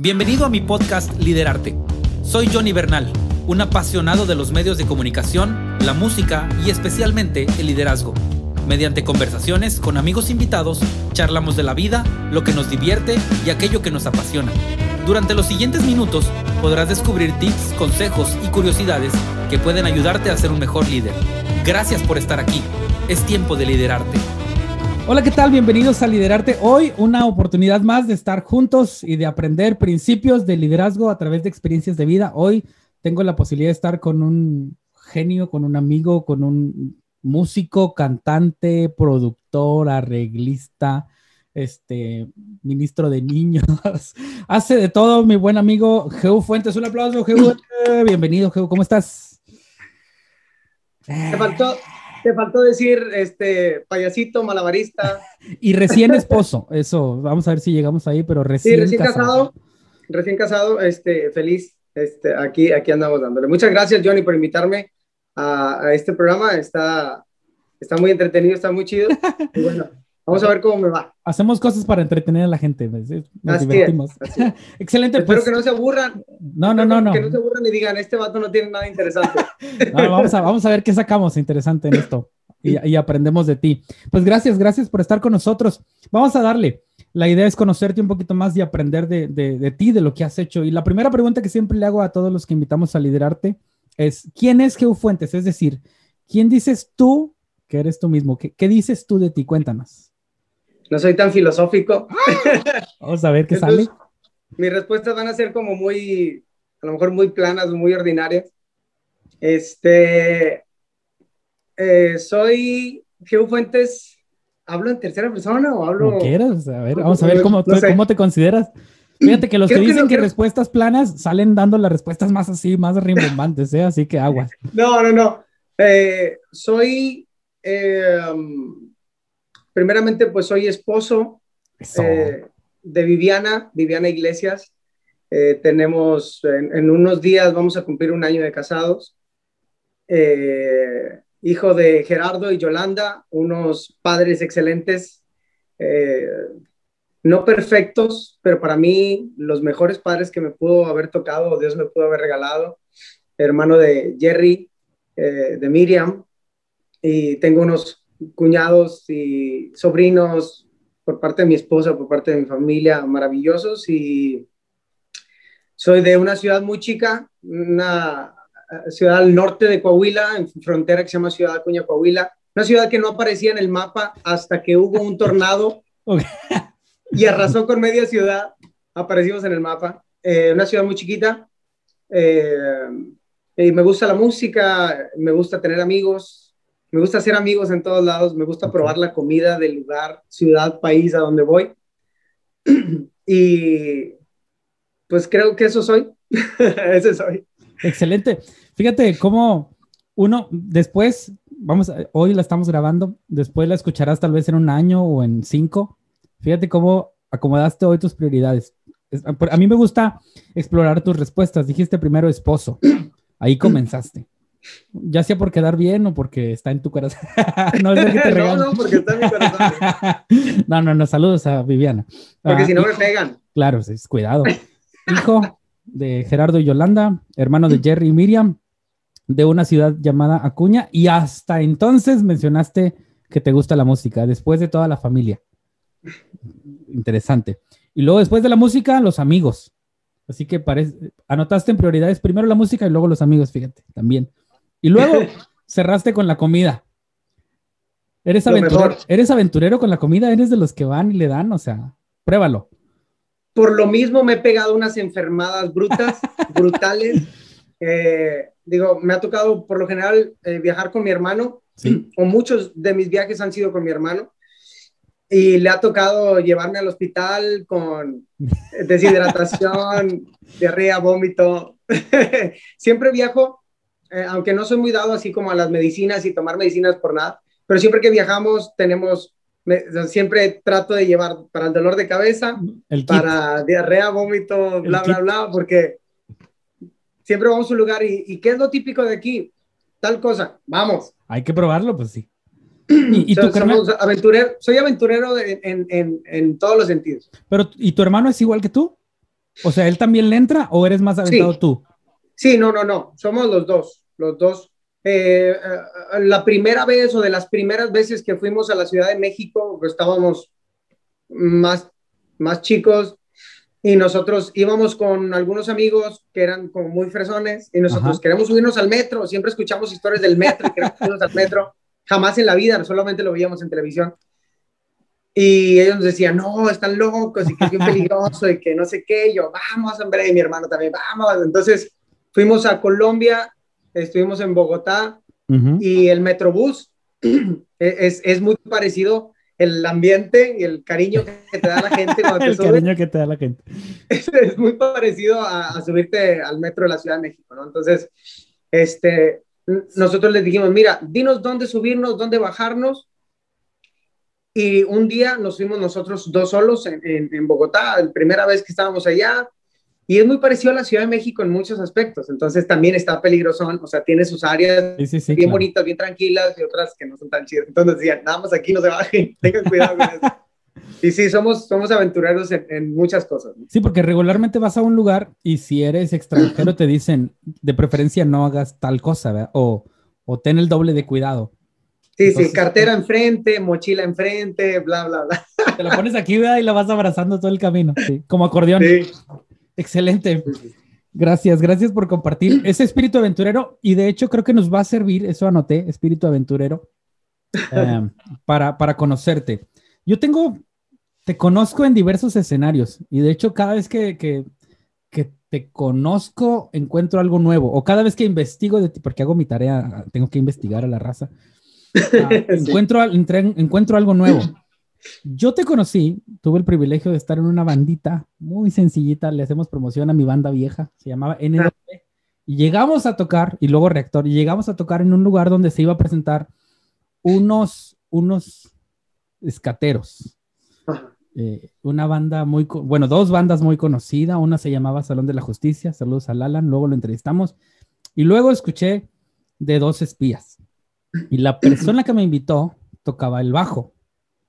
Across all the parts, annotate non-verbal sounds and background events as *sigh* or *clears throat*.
Bienvenido a mi podcast Liderarte. Soy Johnny Bernal, un apasionado de los medios de comunicación, la música y especialmente el liderazgo. Mediante conversaciones con amigos invitados, charlamos de la vida, lo que nos divierte y aquello que nos apasiona. Durante los siguientes minutos podrás descubrir tips, consejos y curiosidades que pueden ayudarte a ser un mejor líder. Gracias por estar aquí. Es tiempo de liderarte. Hola, ¿qué tal? Bienvenidos a Liderarte. Hoy una oportunidad más de estar juntos y de aprender principios de liderazgo a través de experiencias de vida. Hoy tengo la posibilidad de estar con un genio, con un amigo, con un músico, cantante, productor, arreglista, este, ministro de niños. *laughs* Hace de todo mi buen amigo Geu Fuentes. Un aplauso, Geu. Bienvenido, Geu. ¿Cómo estás? Te faltó, te faltó decir, este, payasito, malabarista. *laughs* y recién esposo, eso, vamos a ver si llegamos ahí, pero recién, sí, recién casado. Recién casado, este, feliz, este, aquí, aquí andamos dándole. Muchas gracias, Johnny, por invitarme a, a este programa. Está, está muy entretenido, está muy chido. *laughs* Y bueno, Vamos a ver cómo me va. Hacemos cosas para entretener a la gente. Nos así divertimos. Es, así es. *laughs* Excelente. Espero pues. que no se aburran. No, no, no, no. Que no se aburran y digan, este vato no tiene nada interesante. *laughs* no, vamos, a, vamos a ver qué sacamos interesante en esto y, y, aprendemos de ti. Pues gracias, gracias por estar con nosotros. Vamos a darle. La idea es conocerte un poquito más y aprender de, de, de ti, de lo que has hecho. Y la primera pregunta que siempre le hago a todos los que invitamos a liderarte es, ¿quién es Geu Fuentes? Es decir, ¿quién dices tú que eres tú mismo? ¿Qué, qué dices tú de ti? Cuéntanos no soy tan filosófico. *laughs* Vamos a ver qué Entonces, sale. Mis respuestas van a ser como muy, a lo mejor muy planas, muy ordinarias. Este, eh, soy Geo Fuentes. ¿Hablo en tercera persona o hablo? Como quieras, a ver, vamos a ver cómo, no sé. cómo te consideras. Fíjate que los Creo que dicen que, no, que, respuestas planas salen dando las respuestas más así, más rimbombantes, ¿eh? así que aguas. *laughs* No, no, no. Eh, soy eh, primeramente, pues soy esposo eh, de Viviana, Viviana Iglesias. Eh, tenemos, en, en, unos días vamos a cumplir un año de casados. Eh, hijo de Gerardo y Yolanda, unos padres excelentes, no perfectos, pero para mí los mejores padres que me pudo haber tocado, Dios me pudo haber regalado. Hermano de Jerry, de Miriam, y tengo unos cuñados y sobrinos por parte de mi esposa, por parte de mi familia, maravillosos. Y soy de una ciudad muy chica, una ciudad al norte de Coahuila, en frontera que se llama Ciudad Acuña, Coahuila, una ciudad que no aparecía en el mapa hasta que hubo un tornado okay. y arrasó con media ciudad, aparecimos en el mapa, eh, una ciudad muy chiquita, eh, y me gusta la música, me gusta tener amigos, me gusta hacer amigos en todos lados, me gusta probar la comida del lugar, ciudad, país a donde voy. *clears throat* y pues creo que eso soy. *laughs* Ese soy. Excelente. Fíjate cómo uno después, vamos, hoy la estamos grabando, después la escucharás tal vez en un año o en cinco. Fíjate cómo acomodaste hoy tus prioridades. A mí me gusta explorar tus respuestas. Dijiste primero esposo. *clears throat* Ahí comenzaste ya sea por quedar bien o porque está en tu corazón. *laughs* no, es que te *laughs* no, no, porque está en mi corazón. *laughs* no, no, no, saludos a Viviana. Porque uh, si no me pegan. Claro, sí, cuidado. Hijo de Gerardo y Yolanda, hermano de Jerry y Miriam, de una ciudad llamada Acuña, y hasta entonces mencionaste que te gusta la música, después de toda la familia. Interesante. Y luego después de la música, los amigos. Así que parece, anotaste en prioridades primero la música y luego los amigos, fíjate, también. Y luego *laughs* cerraste con la comida. ¿Eres aventurero, ¿Eres aventurero con la comida? ¿Eres de los que van y le dan? O sea, pruébalo. Por lo mismo me he pegado unas enfermadas brutas, *laughs* brutales. Eh, digo, me ha tocado por lo general eh, viajar con mi hermano, ¿Sí? o muchos de mis viajes han sido con mi hermano, y le ha tocado llevarme al hospital con *laughs* deshidratación, diarrea, vómito. Siempre viajo eh, aunque no soy muy dado así como a las medicinas y tomar medicinas por nada, pero siempre que viajamos tenemos, me, siempre trato de llevar para el dolor de cabeza, para diarrea, vómito, bla, bla, bla, porque siempre vamos a un lugar y, y, ¿qué es lo típico de aquí? Tal cosa, vamos. Hay que probarlo, pues sí. *clears throat* ¿Y, y tu hermano? Aventurero, soy aventurero en, en, en, en, todos los sentidos. Pero, ¿y tu hermano es igual que tú? O sea, ¿él también le entra o eres más aventado tú? Sí, no, no, no. Somos los dos. Los dos. Eh, eh, la primera vez o de las primeras veces que fuimos a la Ciudad de México, pues, estábamos más, más chicos y nosotros íbamos con algunos amigos que eran como muy fresones y nosotros queremos subirnos al metro, siempre escuchamos historias del metro queremos subirnos al metro, jamás en la vida, solamente lo veíamos en televisión. Y ellos nos decían, no, están locos y que es bien peligroso y que no sé qué. Y yo, vamos, hombre, y mi hermano también, vamos. Entonces fuimos a Colombia, estuvimos en Bogotá y el Metrobús *clears throat* es, es muy parecido el ambiente y el cariño que te da la gente cuando *laughs* te El cariño que te da la gente. *laughs* Es, es muy parecido a, a, subirte al metro de la Ciudad de México, ¿no? Entonces, este, nosotros les dijimos, mira, dinos dónde subirnos, dónde bajarnos. Y un día nos fuimos nosotros dos solos en, en, en Bogotá, la primera vez que estábamos allá, y es muy parecido a la Ciudad de México en muchos aspectos. Entonces también está peligroso, o sea, tiene sus áreas sí, sí, sí, bien claro. bonitas, bien tranquilas y otras que no son tan chidas. Entonces decían, nada más aquí no se bajen, *laughs* tengan cuidado con eso. Y sí, somos, somos aventureros en, en muchas cosas. ¿no? Sí, porque regularmente vas a un lugar y si eres extranjero *clears throat* te dicen, de preferencia no hagas tal cosa, ¿verdad? O, o ten el doble de cuidado. Sí, Entonces, sí, cartera enfrente, mochila enfrente, bla, bla, bla. Te la pones aquí, ¿verdad? Y la vas abrazando todo el camino, sí, como acordeón. Sí. Excelente. Gracias, gracias por compartir *clears throat* ese espíritu aventurero y de hecho creo que nos va a servir, eso anoté, espíritu aventurero, um, *laughs* para, para conocerte. Yo tengo, te conozco en diversos escenarios y de hecho cada vez que, que, que te conozco encuentro algo nuevo o cada vez que investigo de ti, porque hago mi tarea, tengo que investigar a la raza, uh, *laughs* sí. encuentro, encuentro algo nuevo. *clears throat* Yo te conocí, tuve el privilegio de estar en una bandita muy sencillita, le hacemos promoción a mi banda vieja, se llamaba NW, y llegamos a tocar, y luego Reactor, y llegamos a tocar en un lugar donde se iba a presentar unos, unos escateros. Eh, una banda muy, bueno, dos bandas muy conocidas, una se llamaba Salón de la Justicia, saludos a Lalan, luego lo entrevistamos, y luego escuché de dos espías, y la persona que me invitó tocaba el bajo,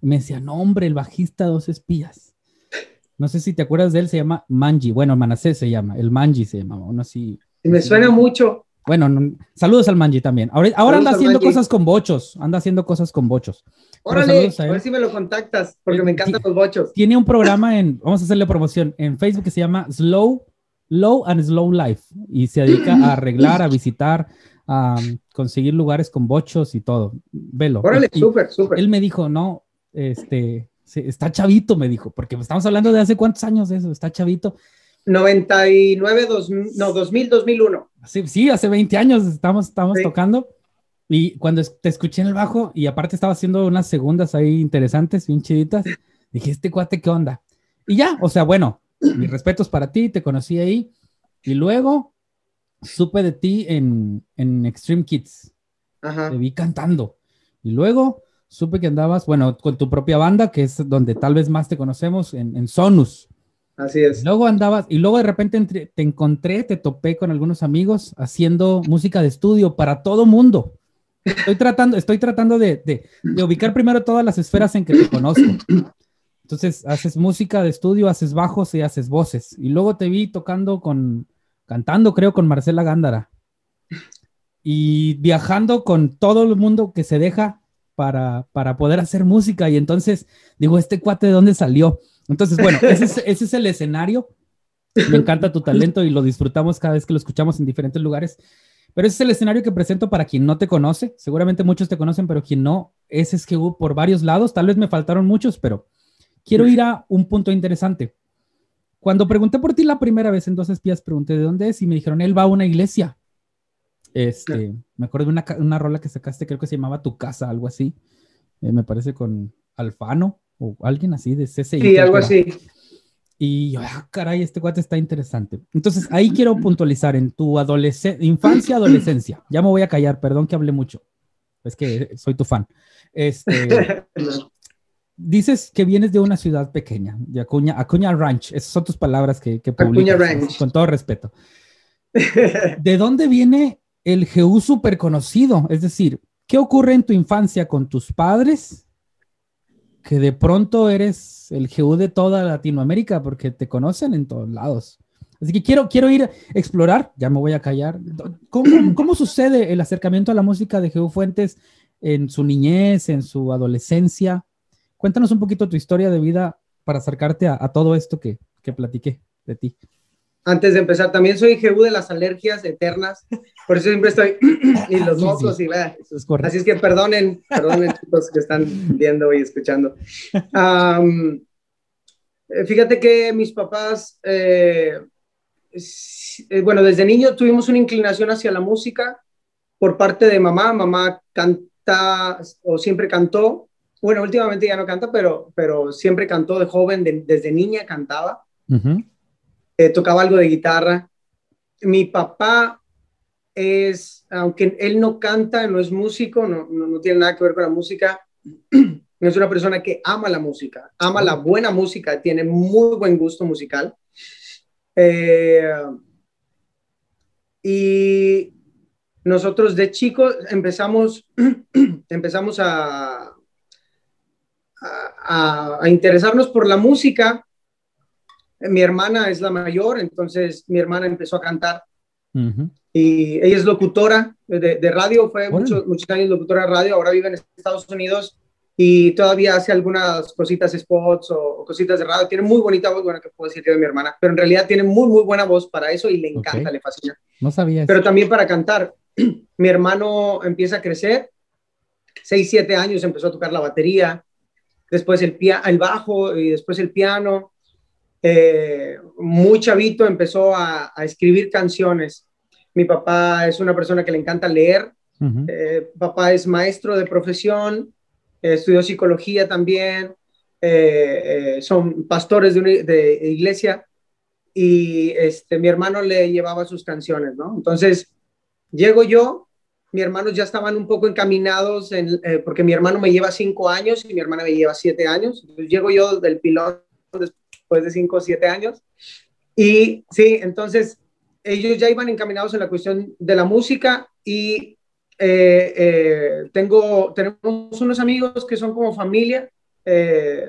me decía, no, hombre, el bajista Dos Espías. No sé si te acuerdas de él, se llama Manji. Bueno, Manasé se llama, el Manji se llama, uno así. Me así. suena mucho. Bueno, no, saludos al Manji también. Ahora, ahora anda haciendo cosas con bochos, anda haciendo cosas con bochos. Órale, a, a, ver si me lo contactas, porque me encantan los bochos. Tiene un programa en, vamos a hacerle promoción, en Facebook que se llama Slow, Low and Slow Life y se dedica a arreglar, a visitar, a conseguir lugares con bochos y todo. Velo. Órale, súper, súper. Él me dijo, no, este, está chavito, me dijo, porque estamos hablando de hace cuántos años de eso, está chavito. 99, 2000, no, 2000, 2001. Sí, sí, hace 20 años estamos, estamos sí. tocando. Y cuando te escuché en el bajo, y aparte estaba haciendo unas segundas ahí interesantes, bien chiditas, dije, este cuate, ¿qué onda? Y ya, o sea, bueno, mis respetos para ti, te conocí ahí. Y luego supe de ti en, en Extreme Kids. Ajá. Te vi cantando. Y luego supe que andabas, bueno, con tu propia banda, que es donde tal vez más te conocemos, en, en Sonus. Así es. Luego andabas, y luego de repente entre, te encontré, te topé con algunos amigos haciendo música de estudio para todo mundo. Estoy tratando, estoy tratando de, de, de ubicar primero todas las esferas en que te conozco. Entonces, haces música de estudio, haces bajos y haces voces. Y luego te vi tocando con, cantando, creo, con Marcela Gándara. Y viajando con todo el mundo que se deja para, para poder hacer música. Y entonces digo, ¿este cuate de dónde salió? Entonces, bueno, *laughs* ese es, ese es el escenario. Me encanta tu talento y lo disfrutamos cada vez que lo escuchamos en diferentes lugares. Pero ese es el escenario que presento para quien no te conoce. Seguramente muchos te conocen, pero quien no, ese es que hubo por varios lados. Tal vez me faltaron muchos, pero quiero ir a un punto interesante. Cuando pregunté por ti la primera vez en Dos Espías, pregunté de dónde es y me dijeron, él va a una iglesia. Este, me acuerdo de una, una rola que sacaste, creo que se llamaba Tu Casa, algo así. Eh, me parece con Alfano o alguien así de CCI. Sí, algo así. Y yo, ah, caray, este cuate está interesante. Entonces, ahí quiero puntualizar en tu adolescencia, infancia, adolescencia. *clears throat* Ya me voy a callar, perdón que hable mucho. Es que soy tu fan. Este, *laughs* dices que vienes de una ciudad pequeña, de Acuña, Acuña Ranch. Esas son tus palabras que, que publicas. Acuña Ranch. Con todo respeto. *laughs* ¿De dónde viene el GU súper conocido? Es decir, ¿qué ocurre en tu infancia con tus padres? Que de pronto eres el GU de toda Latinoamérica porque te conocen en todos lados. Así que quiero, quiero ir a explorar, ya me voy a callar. ¿Cómo, *clears throat* ¿Cómo, sucede el acercamiento a la música de Jehú Fuentes en su niñez, en su adolescencia? Cuéntanos un poquito tu historia de vida para acercarte a, todo esto que, que platiqué de ti. Antes de empezar, también soy Jehú de las alergias eternas, por eso siempre estoy *clears throat* y los mocos y va. Así es que perdonen, perdonen *laughs* chicos que están viendo y escuchando. Eh, fíjate que mis papás, eh, eh, bueno, desde niño tuvimos una inclinación hacia la música por parte de mamá. Mamá canta o siempre cantó. Bueno, últimamente ya no canta, pero, pero siempre cantó de joven, desde niña cantaba. Tocaba algo de guitarra. Mi papá es, aunque él no canta, no es músico, no, no, no tiene nada que ver con la música, *clears throat* es una persona que ama la música, ama la buena música, tiene muy buen gusto musical. Eh, y nosotros de chicos empezamos, *clears throat* empezamos a, a, interesarnos por la música. Mi hermana es la mayor, entonces mi hermana empezó a cantar. Y ella es locutora de, radio, fue muchos, muchos años locutora de radio, ahora vive en Estados Unidos y todavía hace algunas cositas, spots o, cositas de radio. Tiene muy bonita voz, bueno, que puedo decir de mi hermana, pero en realidad tiene muy, muy buena voz para eso y le encanta, le fascina. No sabía. Pero también para cantar. *clears throat* mi hermano empieza a crecer, 6, 7 años empezó a tocar la batería, después el, el bajo y después el piano. Eh, muy chavito empezó a, escribir canciones. Mi papá es una persona que le encanta leer. Eh, papá es maestro de profesión, estudió psicología también, eh, eh, son pastores de, de, iglesia y este, mi hermano le llevaba sus canciones, ¿no? Entonces, llego yo, mis hermanos ya estaban un poco encaminados, en, eh, porque mi hermano me lleva cinco años y mi hermana me lleva siete años, entonces llego yo del piloto después de cinco o siete años y sí, entonces ellos ya iban encaminados en la cuestión de la música y eh, eh, tengo, tenemos unos amigos que son como familia. Eh,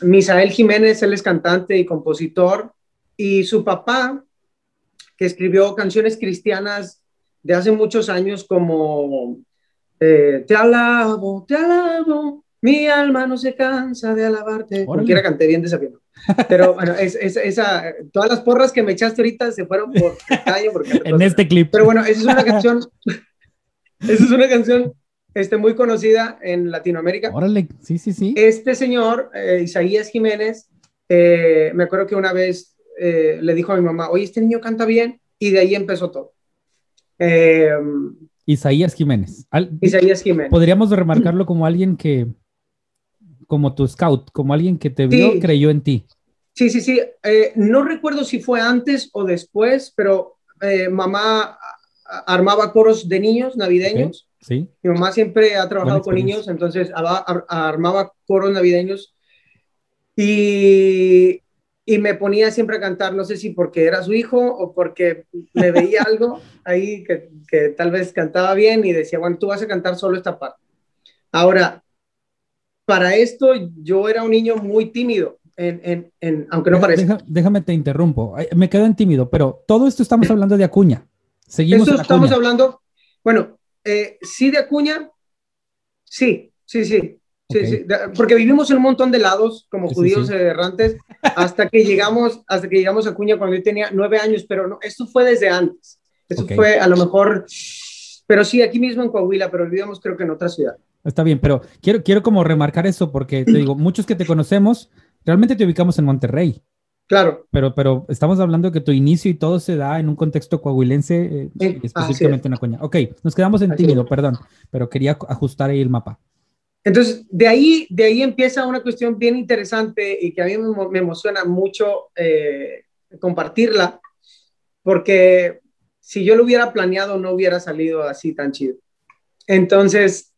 Misael Jiménez, él es cantante y compositor, y su papá, que escribió canciones cristianas de hace muchos años como Te alabo, te alabo, mi alma no se cansa de alabarte. Cualquiera canté bien desafiando. Pero bueno, es, esa, todas las porras que me echaste ahorita se fueron por Porque *laughs* en este clip. Pero bueno, esa es una canción *laughs* esa es una canción este, muy conocida en Latinoamérica. Órale, sí, sí, sí. Este señor, eh, Isaías Jiménez, eh, me acuerdo que una vez eh, le dijo a mi mamá, oye, este niño canta bien, y de ahí empezó todo. Isaías Jiménez. Isaías Jiménez. Podríamos remarcarlo como alguien que, como tu scout, como alguien que te vio, creyó en ti. Sí, sí, sí. no recuerdo si fue antes o después, pero mamá armaba coros de niños navideños. Sí. Mi mamá siempre ha trabajado con niños, entonces armaba coros navideños y, y, me ponía siempre a cantar, no sé si porque era su hijo o porque me veía *laughs* algo ahí que, que, tal vez cantaba bien y decía, bueno, tú vas a cantar solo esta parte. Ahora, para esto yo era un niño muy tímido, en, en, aunque no parezca. déjame te interrumpo, me quedo en tímido, pero todo esto estamos hablando de Acuña. Seguimos. Esto estamos hablando, bueno, eh, sí de Acuña, sí, sí, sí. Sí, porque vivimos en un montón de lados como judíos errantes hasta que llegamos hasta que llegamos a Acuña cuando yo tenía nueve años, pero no, esto fue desde antes. Eso fue a lo mejor, pero sí, aquí mismo en Coahuila, pero vivíamos creo que en otra ciudad. Está bien, pero quiero, quiero como remarcar eso porque te digo, muchos que te conocemos, realmente te ubicamos en Monterrey. Claro. Pero, pero estamos hablando que tu inicio y todo se da en un contexto coahuilense, eh, específicamente en Acuña. Ok, nos quedamos en tímido, perdón, pero quería ajustar ahí el mapa. Entonces, de ahí, de ahí empieza una cuestión bien interesante y que a mí me, emociona mucho eh, compartirla, porque si yo lo hubiera planeado no hubiera salido así tan chido. Entonces,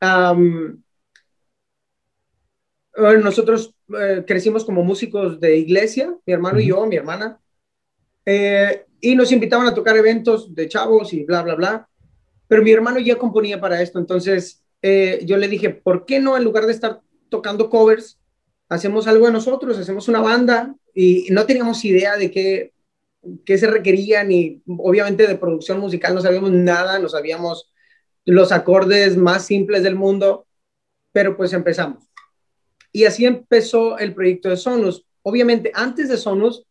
nosotros eh, crecimos como músicos de iglesia, mi hermano y yo, mi hermana, eh, y nos invitaban a tocar eventos de chavos y bla, bla, bla. Pero mi hermano ya componía para esto, entonces eh, yo le dije, ¿por qué no en lugar de estar tocando covers, hacemos algo de nosotros, hacemos una banda? Y no teníamos idea de qué, qué se requería, ni obviamente de producción musical no sabíamos nada, no sabíamos los acordes más simples del mundo, pero pues empezamos. Y así empezó el proyecto de Sonus. Obviamente, antes de Sonus,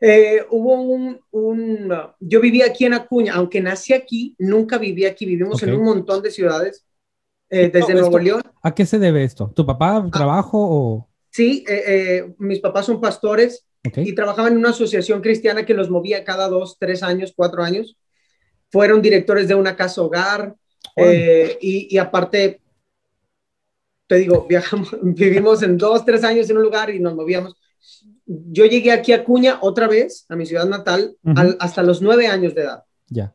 eh, hubo un, un, Yo vivía aquí en Acuña, aunque nací aquí, nunca viví aquí. Vivimos en un montón de ciudades, eh, desde Nuevo León. ¿A qué se debe esto? ¿Tu papá ah. trabajo o...? Sí, eh, mis papás son pastores y trabajaban en una asociación cristiana que los movía cada dos, tres años, cuatro años. Fueron directores de una casa hogar y, y aparte te digo, *laughs* viajamos, vivimos en dos, tres años en un lugar y nos movíamos. Yo llegué aquí a Cuña otra vez, a mi ciudad natal, hasta los nueve años de edad. Ya.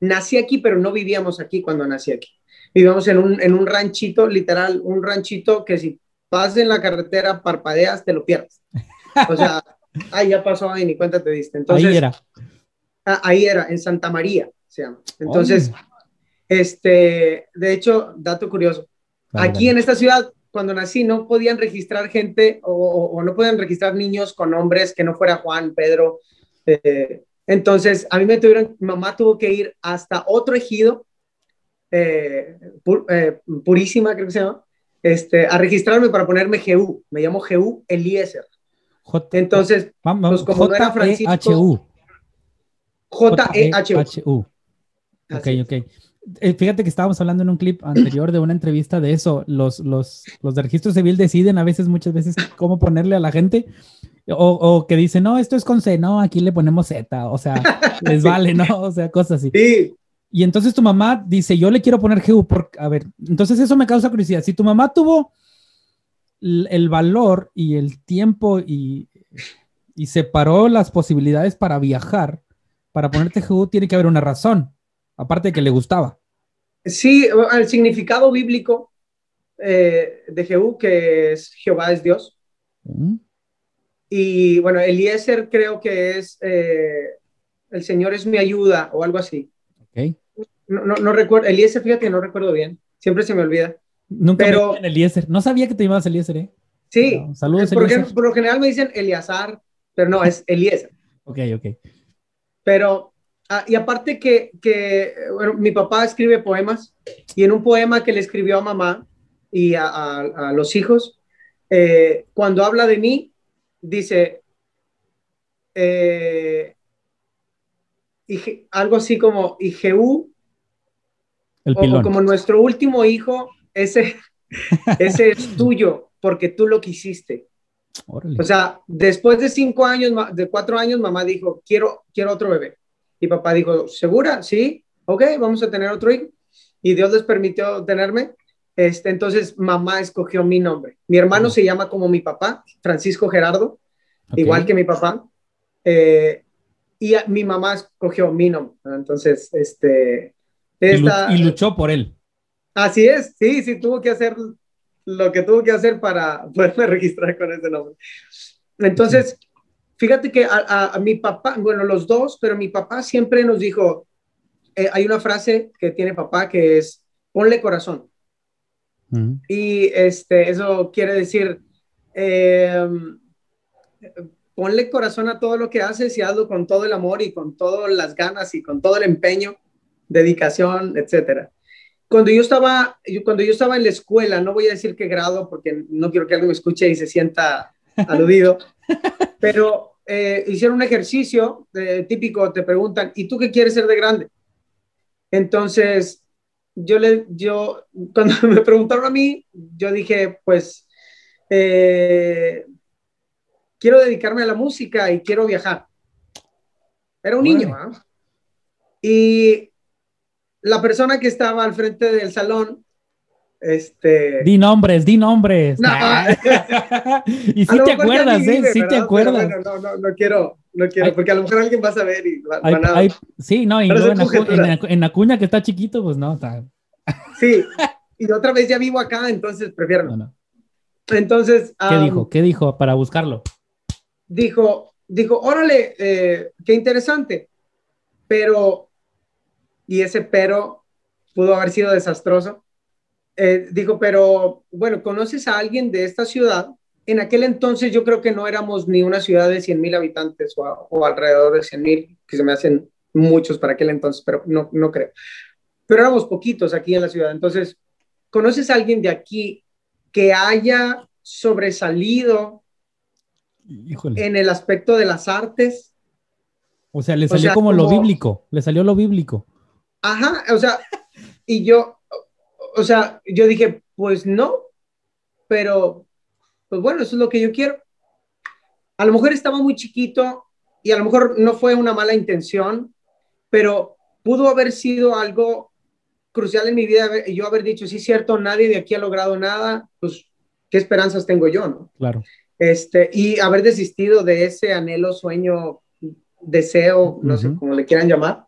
Nací aquí, pero no vivíamos aquí cuando nací aquí. Vivíamos en un, en un ranchito, literal, un ranchito que si vas en la carretera, parpadeas, te lo pierdes. O sea, *laughs* ahí ya pasó, ahí ni cuenta te diste. Entonces, ahí era. Ah, ahí era, en Santa María, se llama. Entonces, este, de hecho, dato curioso, Aquí en esta ciudad, cuando nací, no podían registrar gente o, no podían registrar niños con nombres que no fuera Juan, Pedro. Eh, entonces, a mí me tuvieron, mi mamá tuvo que ir hasta otro ejido, eh, eh, Purísima, creo que se llama, este, a registrarme para ponerme GU. Me llamo GU Eliezer. Entonces, pues como era Francisco. J-E-H-U. Ok, ok. Eh, fíjate que estábamos hablando en un clip anterior de una entrevista de eso. Los, los, los de registro civil deciden a veces, muchas veces, cómo ponerle a la gente. O, o, que dicen, no, esto es con C, no, aquí le ponemos Z. O sea, *laughs* les vale, ¿no? O sea, cosas así. Sí. Y entonces tu mamá dice, yo le quiero poner GU. Por... A ver, entonces eso me causa curiosidad. Si tu mamá tuvo el valor y el tiempo y, y separó las posibilidades para viajar, para ponerte GU, tiene que haber una razón aparte de que le gustaba. Sí, el significado bíblico eh, de Jehú, que es Jehová es Dios. Mm. Y bueno, Eliezer creo que es eh, el Señor es mi ayuda o algo así. Okay. No, no, recuerdo, Eliezer, fíjate, no recuerdo bien, siempre se me olvida. Nunca pero, me Eliezer, no sabía que te llamabas Eliezer, ¿eh? Sí, saludos. Por, por, lo general me dicen Eliazar, pero no, es Eliezer. *laughs* ok, ok. Pero Ah, y aparte que, que bueno, mi papá escribe poemas y en un poema que le escribió a mamá y a, a, los hijos, eh, cuando habla de mí, dice eh, y, algo así como, o, como nuestro último hijo, ese, *laughs* ese es tuyo porque tú lo quisiste. O sea, después de cinco años, de cuatro años, mamá dijo, quiero, quiero otro bebé. Y papá dijo, ¿segura? Sí, ok, vamos a tener otro hijo. Y Dios les permitió tenerme. Este, entonces mamá escogió mi nombre. Mi hermano se llama como mi papá, Francisco Gerardo, igual que mi papá. Eh, y mi mamá escogió mi nombre. Entonces, este... Esta, y luchó por él. Así es, sí, sí, tuvo que hacer lo que tuvo que hacer para *laughs* poderme registrar con ese nombre. Entonces, Fíjate que a, mi papá, bueno, los dos, pero mi papá siempre nos dijo, eh, hay una frase que tiene papá que es, ponle corazón. Y este, eso quiere decir, em, ponle corazón a todo lo que haces y hazlo con todo el amor y con todas las ganas y con todo el empeño, dedicación, etcétera. Cuando yo estaba, cuando yo estaba en la escuela, no voy a decir qué grado porque no quiero que alguien me escuche y se sienta aludido, pero eh, hicieron un ejercicio típico, te preguntan, ¿y tú qué quieres ser de grande? Entonces, yo le, yo, cuando *laughs* me preguntaron a mí, yo dije, pues, eh, quiero dedicarme a la música y quiero viajar. Era un niño, ¿ah? Y la persona que estaba al frente del salón este... Di nombres, di nombres. *laughs* y si te acuerdas, ¿eh? Sí te acuerdas. no, no, no quiero, no quiero, porque a lo mejor alguien va a saber y van a... sí, no, y luego en, la cuña que está chiquito, pues no. Está... Sí, y otra vez ya vivo acá, entonces prefiero no. Entonces... ¿Qué dijo? ¿Qué dijo para buscarlo? Dijo, dijo, órale, eh, qué interesante, pero, y ese pero pudo haber sido desastroso eh, dijo, pero bueno, ¿conoces a alguien de esta ciudad en aquel entonces yo creo que no éramos ni una ciudad de 100 mil habitantes o, alrededor de 100 mil, que se me hacen muchos para aquel entonces, pero no, no creo. Pero éramos poquitos aquí en la ciudad. Entonces, ¿conoces a alguien de aquí que haya sobresalido en el aspecto de las artes? O sea, le salió como, lo bíblico, le salió lo bíblico. Ajá, o sea, y yo, o sea, yo dije, pues no, pero pues bueno, eso es lo que yo quiero. A lo mejor estaba muy chiquito y a lo mejor no fue una mala intención, pero pudo haber sido algo crucial en mi vida yo haber dicho, sí, cierto, nadie de aquí ha logrado nada, pues, ¿qué esperanzas tengo yo, no? Claro. Este, y haber desistido de ese anhelo, sueño, deseo, no sé cómo le quieran llamar.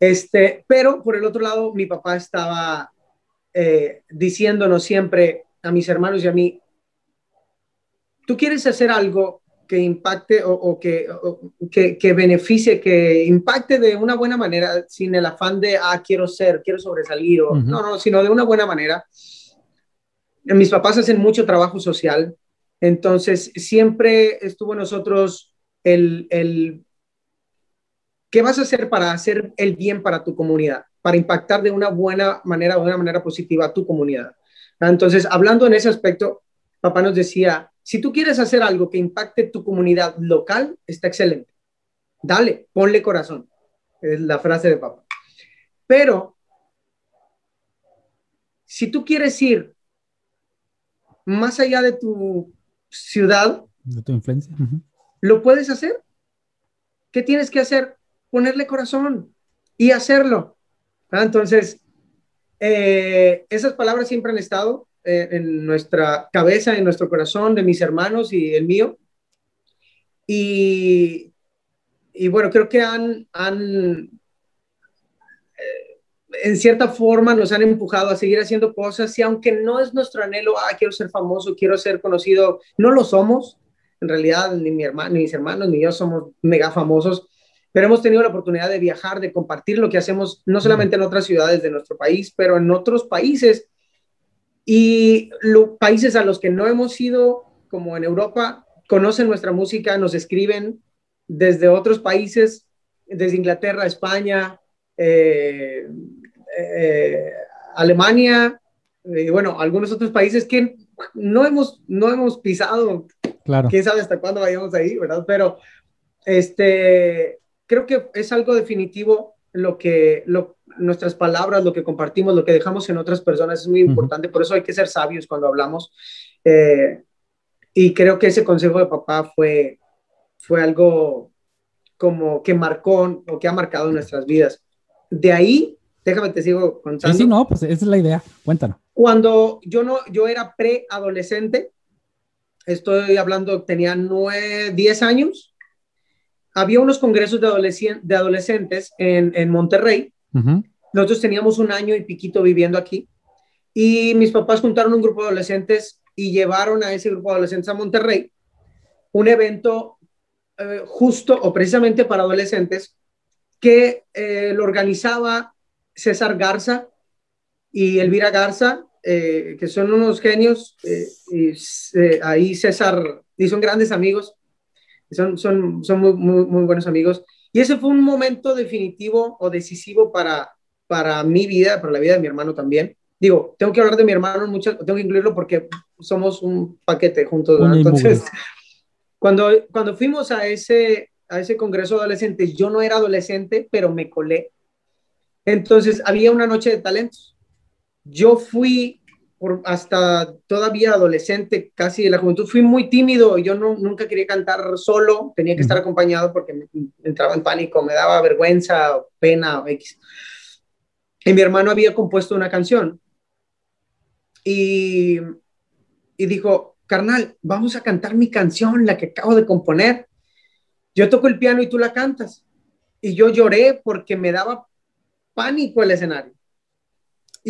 Este, pero por el otro lado, mi papá estaba eh, diciéndonos siempre a mis hermanos y a mí, tú quieres hacer algo que impacte o, que, que, beneficie, que impacte de una buena manera, sin el afán de, ah, quiero ser, quiero sobresalir, o, no, no, sino de una buena manera. Mis papás hacen mucho trabajo social, entonces siempre estuvo en nosotros el, el, ¿qué vas a hacer para hacer el bien para tu comunidad? Para impactar de una buena manera, de una manera positiva a tu comunidad. Entonces, hablando en ese aspecto, papá nos decía, si tú quieres hacer algo que impacte tu comunidad local, está excelente. Dale, ponle corazón. Es la frase de papá. Pero, si tú quieres ir más allá de tu ciudad, de tu influencia, lo puedes hacer. ¿Qué tienes que hacer? Ponerle corazón y hacerlo. Entonces, eh, esas palabras siempre han estado eh, en nuestra cabeza, en nuestro corazón, de mis hermanos y el mío. Y, y bueno, creo que han, han eh, en cierta forma nos han empujado a seguir haciendo cosas y aunque no es nuestro anhelo, ah, quiero ser famoso, quiero ser conocido, no lo somos. En realidad, ni, mi hermano, ni mis hermanos ni yo somos mega famosos, pero hemos tenido la oportunidad de viajar, de compartir lo que hacemos, no solamente en otras ciudades de nuestro país, pero en otros países y los países a los que no hemos ido, como en Europa, conocen nuestra música, nos escriben desde otros países, desde Inglaterra, España, eh, eh, Alemania, y bueno, algunos otros países que no hemos, no hemos pisado. Claro. Quién sabe hasta cuándo vayamos ahí, ¿verdad? Pero este, creo que es algo definitivo lo que, lo, nuestras palabras, lo que compartimos, lo que dejamos en otras personas es muy importante. Por eso hay que ser sabios cuando hablamos. Eh, y creo que ese consejo de papá fue, fue algo como que marcó o que ha marcado nuestras vidas. De ahí, déjame te sigo contando. Sí, sí, no, pues esa es la idea. Cuéntanos. Cuando yo no, yo era preadolescente, estoy hablando, tenía nueve, diez años, había unos congresos de, de adolescentes en, en Monterrey. Nosotros teníamos un año y piquito viviendo aquí. Y mis papás juntaron un grupo de adolescentes y llevaron a ese grupo de adolescentes a Monterrey, un evento eh, justo o precisamente para adolescentes que eh, lo organizaba César Garza y Elvira Garza, eh, que son unos genios, y ahí César, y son grandes amigos, son, son, son muy, muy buenos amigos. Y ese fue un momento definitivo o decisivo para, para mi vida, para la vida de mi hermano también. Digo, tengo que hablar de mi hermano mucho, tengo que incluirlo porque somos un paquete juntos. Entonces, cuando, cuando fuimos a ese, a ese congreso de adolescentes, yo no era adolescente, pero me colé. Entonces, había una noche de talentos. Yo fui hasta todavía adolescente, casi de la juventud, fui muy tímido. Yo no, nunca quería cantar solo, tenía que estar acompañado porque me, entraba en pánico, me daba vergüenza, pena, X. Y mi hermano había compuesto una canción y, y dijo, carnal, vamos a cantar mi canción, la que acabo de componer. Yo toco el piano y tú la cantas. Y yo lloré porque me daba pánico el escenario.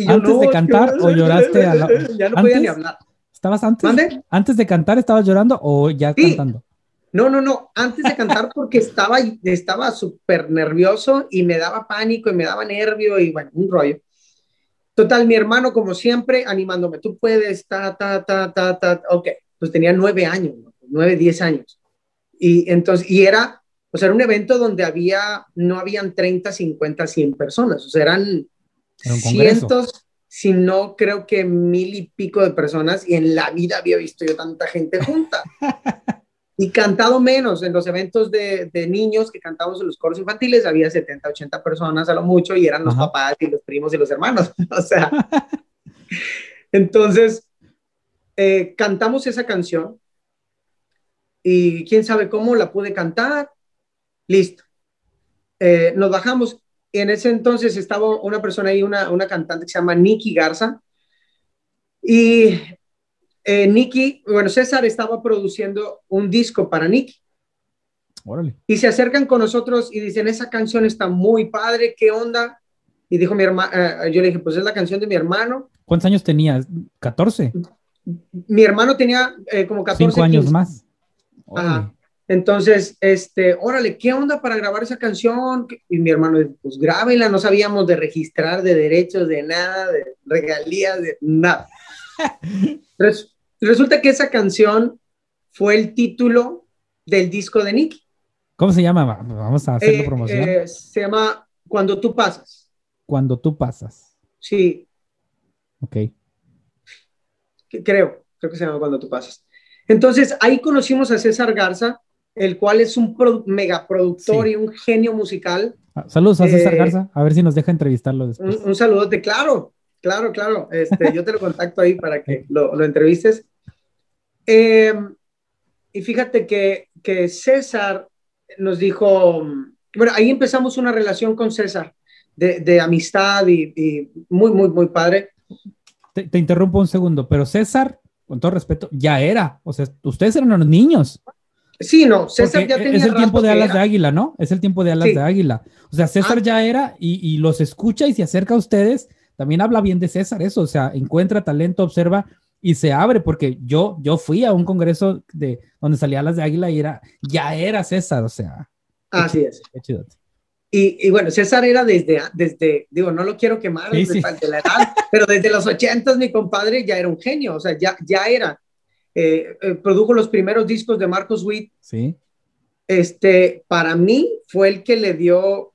¿Antes de cantar o lloraste? *laughs* A la... Ya no podía ni hablar. ¿Estabas antes? ¿Antes de cantar estabas llorando o ya cantando? No, no, no. Antes de cantar porque estaba estaba súper nervioso y me daba pánico y me daba nervio y bueno, un rollo. Total, mi hermano, como siempre, animándome. Tú puedes, ta, ta, ta, ta, ta. Ok, pues tenía nueve años, nueve, diez años. Y entonces, y era, o sea, era un evento donde había, no habían 30, 50, 100 personas, o sea, eran cientos, si no creo que mil y pico de personas, y en la vida había visto yo tanta gente junta. *laughs* y cantado menos en los eventos de, de, niños que cantábamos en los coros infantiles, había 70, 80 personas a lo mucho y eran los papás y los primos y los hermanos. *laughs* o sea, entonces eh, cantamos esa canción y quién sabe cómo la pude cantar. Listo. Eh, nos bajamos. Y en ese entonces estaba una persona ahí, una, una cantante que se llama Nikki Garza. Y eh, Nicky, bueno, César estaba produciendo un disco para Nicky. Y se acercan con nosotros y dicen, esa canción está muy padre, ¿qué onda? Y dijo mi hermano, eh, yo le dije, pues es la canción de mi hermano. ¿Cuántos años tenías? ¿14? Mi hermano tenía eh, como 14. Cinco años más. Entonces, este, órale, ¿qué onda para grabar esa canción? Y mi hermano dijo, pues grábenla, no sabíamos de registrar, de derechos, de nada, de regalías, de nada. *laughs* resulta que esa canción fue el título del disco de Nicky. ¿Cómo se llama? Vamos a hacerlo eh, promoción. Eh, se llama Cuando tú pasas. Cuando tú pasas. Sí. Ok. Creo, creo que se llama Cuando tú pasas. Entonces, ahí conocimos a César Garza, el cual es un megaproductor y un genio musical. Ah, saludos a César eh, Garza, a ver si nos deja entrevistarlo después. Un, un saludote, claro. Claro, claro. Este, yo te lo contacto ahí para que *laughs* lo, lo entrevistes. Em, y fíjate que, que, César nos dijo, bueno, ahí empezamos una relación con César de, de amistad y, y, muy, muy, muy padre. Te, te, interrumpo un segundo, pero César, con todo respeto, ya era, o sea, ustedes eran los niños. Sí, no, César ya tenía Es el tiempo de alas de águila, ¿no? Es el tiempo de alas de águila. O sea, César ah. ya era y, y los escucha y se acerca a ustedes también habla bien de César eso, o sea, encuentra talento, observa y se abre, porque yo, yo fui a un congreso de donde salía las de Águila y era, ya era César, o sea. Así es. Y, y, bueno, César era desde, desde, digo, no lo quiero quemar desde la edad, pero desde los ochentas mi compadre ya era un genio, o sea, ya, ya era. Eh, eh, produjo los primeros discos de Marcos Witt. Sí. Este, para mí fue el que le dio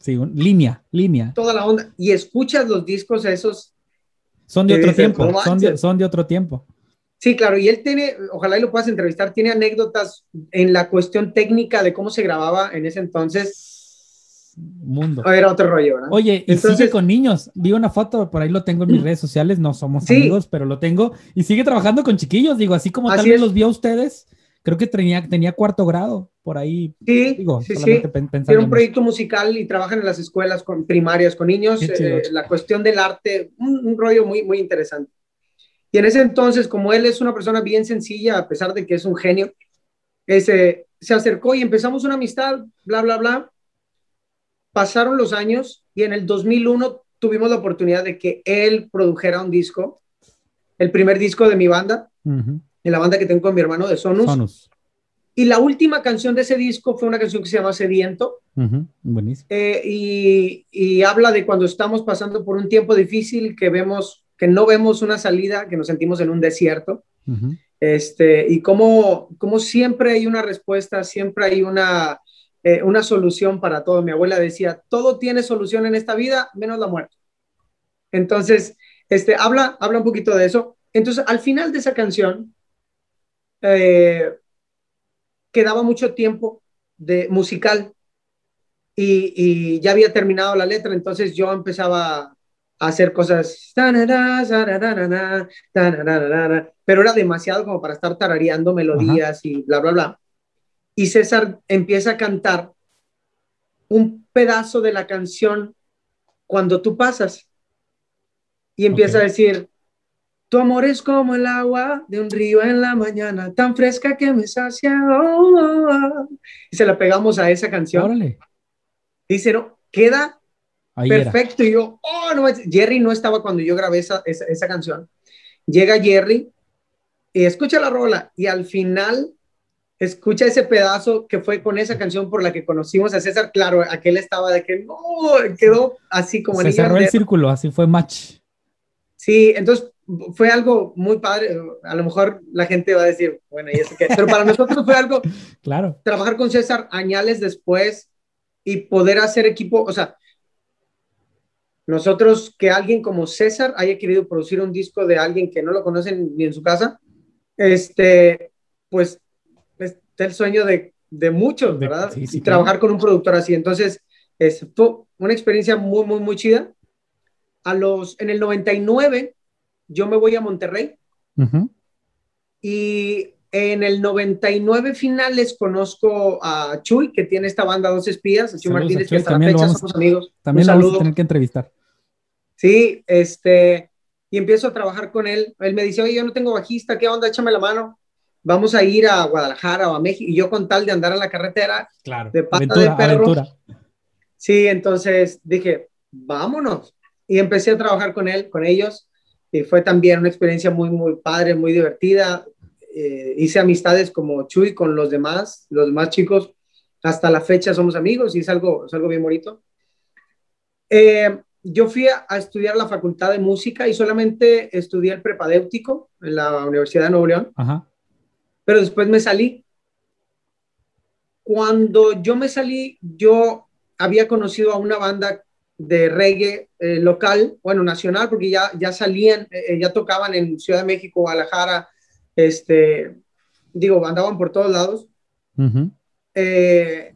Sí, línea, línea. Toda la onda. Y escuchas los discos esos. Son de otro tiempo, son de, otro tiempo. Sí, claro, y él tiene, ojalá y lo puedas entrevistar, tiene anécdotas en la cuestión técnica de cómo se grababa en ese entonces. Mundo. Era otro rollo, ¿verdad? Oye, y sigue con niños. Vi una foto, por ahí lo tengo en mis redes sociales, no somos amigos, pero lo tengo. Y sigue trabajando con chiquillos, digo, así como tal vez los vio a ustedes creo que tenía, tenía cuarto grado, por ahí. Sí, digo, sí, sí. Tiene un proyecto musical y trabaja en las escuelas con, primarias con niños. Eh, la cuestión del arte, un, rollo muy, muy interesante. Y en ese entonces, como él es una persona bien sencilla, a pesar de que es un genio, ese, se acercó y empezamos una amistad, bla, bla, bla. Pasaron los años y en el 2001 tuvimos la oportunidad de que él produjera un disco, el primer disco de mi banda en la banda que tengo con mi hermano de Sonus. Y la última canción de ese disco fue una canción que se llama Sediento. Buenísimo. Eh, y, y, habla de cuando estamos pasando por un tiempo difícil, que vemos, que no vemos una salida, que nos sentimos en un desierto. este, y cómo, cómo siempre hay una respuesta, siempre hay una, eh, una solución para todo. Mi abuela decía, todo tiene solución en esta vida, menos la muerte. Entonces, este, habla, habla un poquito de eso. Entonces, al final de esa canción, eh, quedaba mucho tiempo de musical y, ya había terminado la letra, entonces yo empezaba a hacer cosas, pero era demasiado como para estar tarareando melodías y bla, bla, bla. Y César empieza a cantar un pedazo de la canción cuando tú pasas y empieza a decir, tu amor es como el agua de un río en la mañana, tan fresca que me sacia. Oh, oh, oh. Y se la pegamos a esa canción. Órale. Dice, no, queda perfecto. Y yo, oh, no, Jerry no estaba cuando yo grabé esa, esa, canción. Llega Jerry y escucha la rola y al final escucha ese pedazo que fue con esa canción por la que conocimos a César. Claro, aquel estaba de que no, quedó así como... Se cerró el círculo, así fue match. Sí, entonces fue algo muy padre. A lo mejor la gente va a decir, bueno, ¿y eso qué? Pero para nosotros fue algo, *laughs* claro. Trabajar con César añales después y poder hacer equipo, o sea, nosotros que alguien como César haya querido producir un disco de alguien que no lo conocen ni en su casa, este, pues es el sueño de, de muchos, ¿verdad? y trabajar con un productor así. Entonces, es, fue una experiencia muy, muy, muy chida. A los, en el 99, yo me voy a Monterrey. Y en el 99 finales conozco a Chuy, que tiene esta banda Dos Espías, Chuy Martínez, que hasta la fecha somos amigos. También lo vamos a tener que entrevistar. Sí, este, y empiezo a trabajar con él. Él me dice, oye, yo no tengo bajista, ¿qué onda? Échame la mano. Vamos a ir a Guadalajara o a México. Y yo con tal de andar en la carretera, claro. de pata de perro. Sí, entonces dije, vámonos. Y empecé a trabajar con él, con ellos. Y fue también una experiencia muy, muy padre, muy divertida. Eh, hice amistades como Chuy con los demás, los demás chicos. Hasta la fecha somos amigos y es algo, es algo bien bonito. Eh, yo fui a, estudiar la facultad de música y solamente estudié el prepadéutico en la Universidad de Nuevo León. Pero después me salí. Cuando yo me salí, yo había conocido a una banda de reggae eh, local, bueno, nacional, porque ya, ya salían, eh, ya tocaban en Ciudad de México, Guadalajara, este, digo, andaban por todos lados. eh,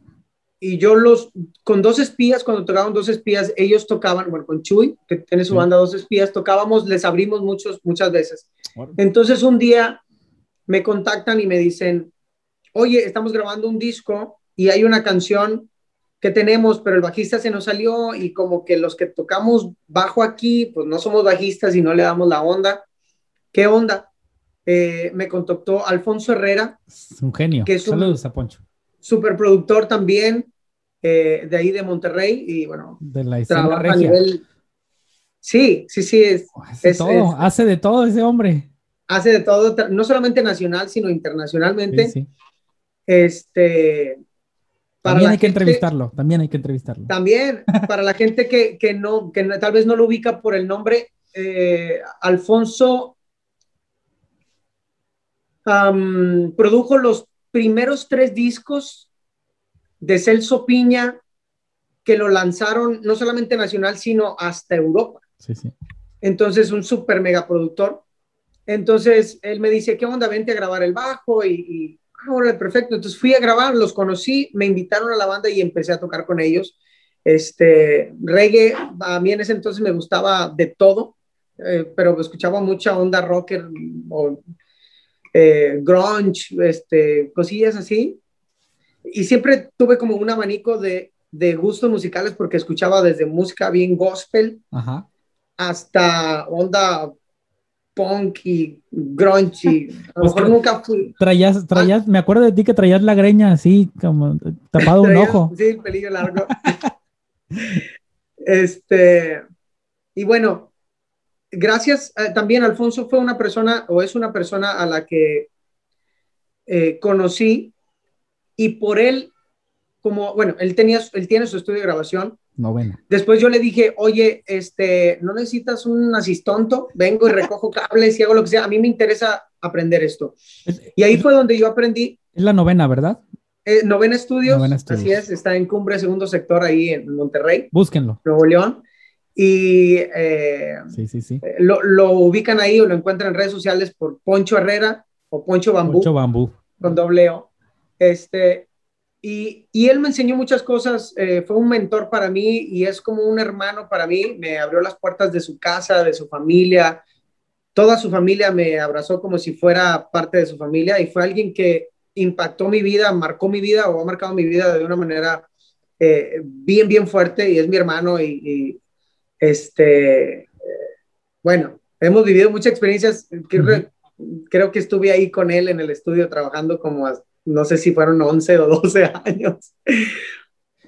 y yo los, con dos espías, cuando tocaban dos espías, ellos tocaban, bueno, con Chuy, que tiene su banda Dos Espías, tocábamos, les abrimos muchos, muchas veces. Entonces un día me contactan y me dicen, oye, estamos grabando un disco y hay una canción que tenemos, pero el bajista se nos salió y como que los que tocamos bajo aquí, pues no somos bajistas y no le damos la onda. ¿Qué onda? Eh, me contactó Alfonso Herrera. un genio. Que es un Saludos a Poncho. Superproductor también. Eh, de ahí de Monterrey y bueno, de la trabaja a nivel... Sí, sí, sí, es, todo, hace de todo ese hombre. Hace de todo, no solamente nacional, sino internacionalmente. Sí, Este, también hay que entrevistarlo, también hay que entrevistarlo. También, para la gente que, que no, que tal vez no lo ubica por el nombre, eh, Alfonso produjo los primeros tres discos de Celso Piña que lo lanzaron no solamente nacional, sino hasta Europa. Sí, sí. Entonces, un súper mega productor. Entonces, él me dice, ¿qué onda? Vente a grabar el bajo y, ahora ah, perfecto. Entonces fui a grabar, los conocí, me invitaron a la banda y empecé a tocar con ellos. Este, reggae, a mí en ese entonces me gustaba de todo, eh, pero escuchaba mucha onda rocker o eh, grunge, este, cosillas así y siempre tuve como un abanico de, de gustos musicales porque escuchaba desde música bien gospel hasta onda punk y grunge y a lo pues mejor nunca fui. Traías, traías, ah. me acuerdo de ti que traías la greña así, como tapado un ojo. Sí, el pelillo largo. *laughs* este, y bueno, gracias eh, también Alfonso fue una persona o es una persona a la que eh, conocí y por él, como, bueno, él, tenía, él tiene su estudio de grabación. Novena. Después yo le dije, oye, este, ¿no necesitas un asistonto? Vengo y recojo cables y hago lo que sea. A mí me interesa aprender esto. Y ahí fue donde yo aprendí. Es la novena, ¿verdad? Eh, novena Estudios, así es, está en Cumbre Segundo Sector ahí en Monterrey. Búsquenlo. Nuevo León. Y eh, sí, sí, sí. Eh, lo, lo, ubican ahí o lo encuentran en redes sociales por Poncho Herrera o Poncho Bambú. Poncho Bambú. Con doble O. Este, y, y él me enseñó muchas cosas, eh, fue un mentor para mí y es como un hermano para mí, me abrió las puertas de su casa, de su familia, toda su familia me abrazó como si fuera parte de su familia y fue alguien que impactó mi vida, marcó mi vida o ha marcado mi vida de una manera eh, bien, bien fuerte y es mi hermano y, este, eh, bueno, hemos vivido muchas experiencias, creo, creo que estuve ahí con él en el estudio trabajando como no sé si fueron 11 o 12 años.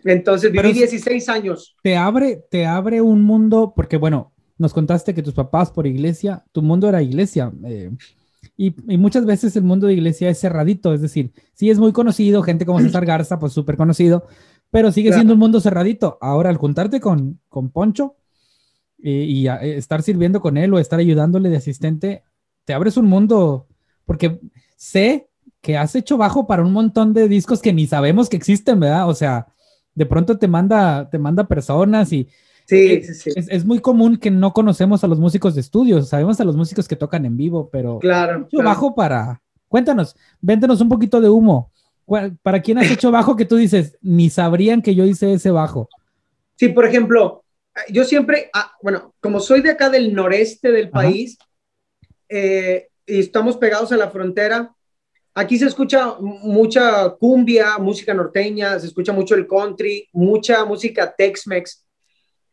Entonces viví 16 años. Te abre, te abre un mundo, porque bueno, nos contaste que tus papás por iglesia, tu mundo era iglesia. Eh, y, muchas veces el mundo de iglesia es cerradito, es decir, sí es muy conocido, gente como César *clears throat* Garza, pues súper conocido, pero sigue siendo un mundo cerradito. Ahora, al juntarte con, con Poncho, y, eh, estar sirviendo con él o estar ayudándole de asistente, te abres un mundo, porque sé que has hecho bajo para un montón de discos que ni sabemos que existen, ¿verdad? O sea, de pronto te manda, te manda personas y sí, sí, sí. Es, muy común que no conocemos a los músicos de estudio, sabemos a los músicos que tocan en vivo, pero claro, hecho bajo para, cuéntanos, véntenos un poquito de humo. ¿Para quién has hecho bajo que tú dices, ni sabrían que yo hice ese bajo? Sí, por ejemplo, yo siempre, ah, bueno, como soy de acá del noreste del país eh, y estamos pegados a la frontera, aquí se escucha mucha cumbia, música norteña, se escucha mucho el country, mucha música Tex-Mex.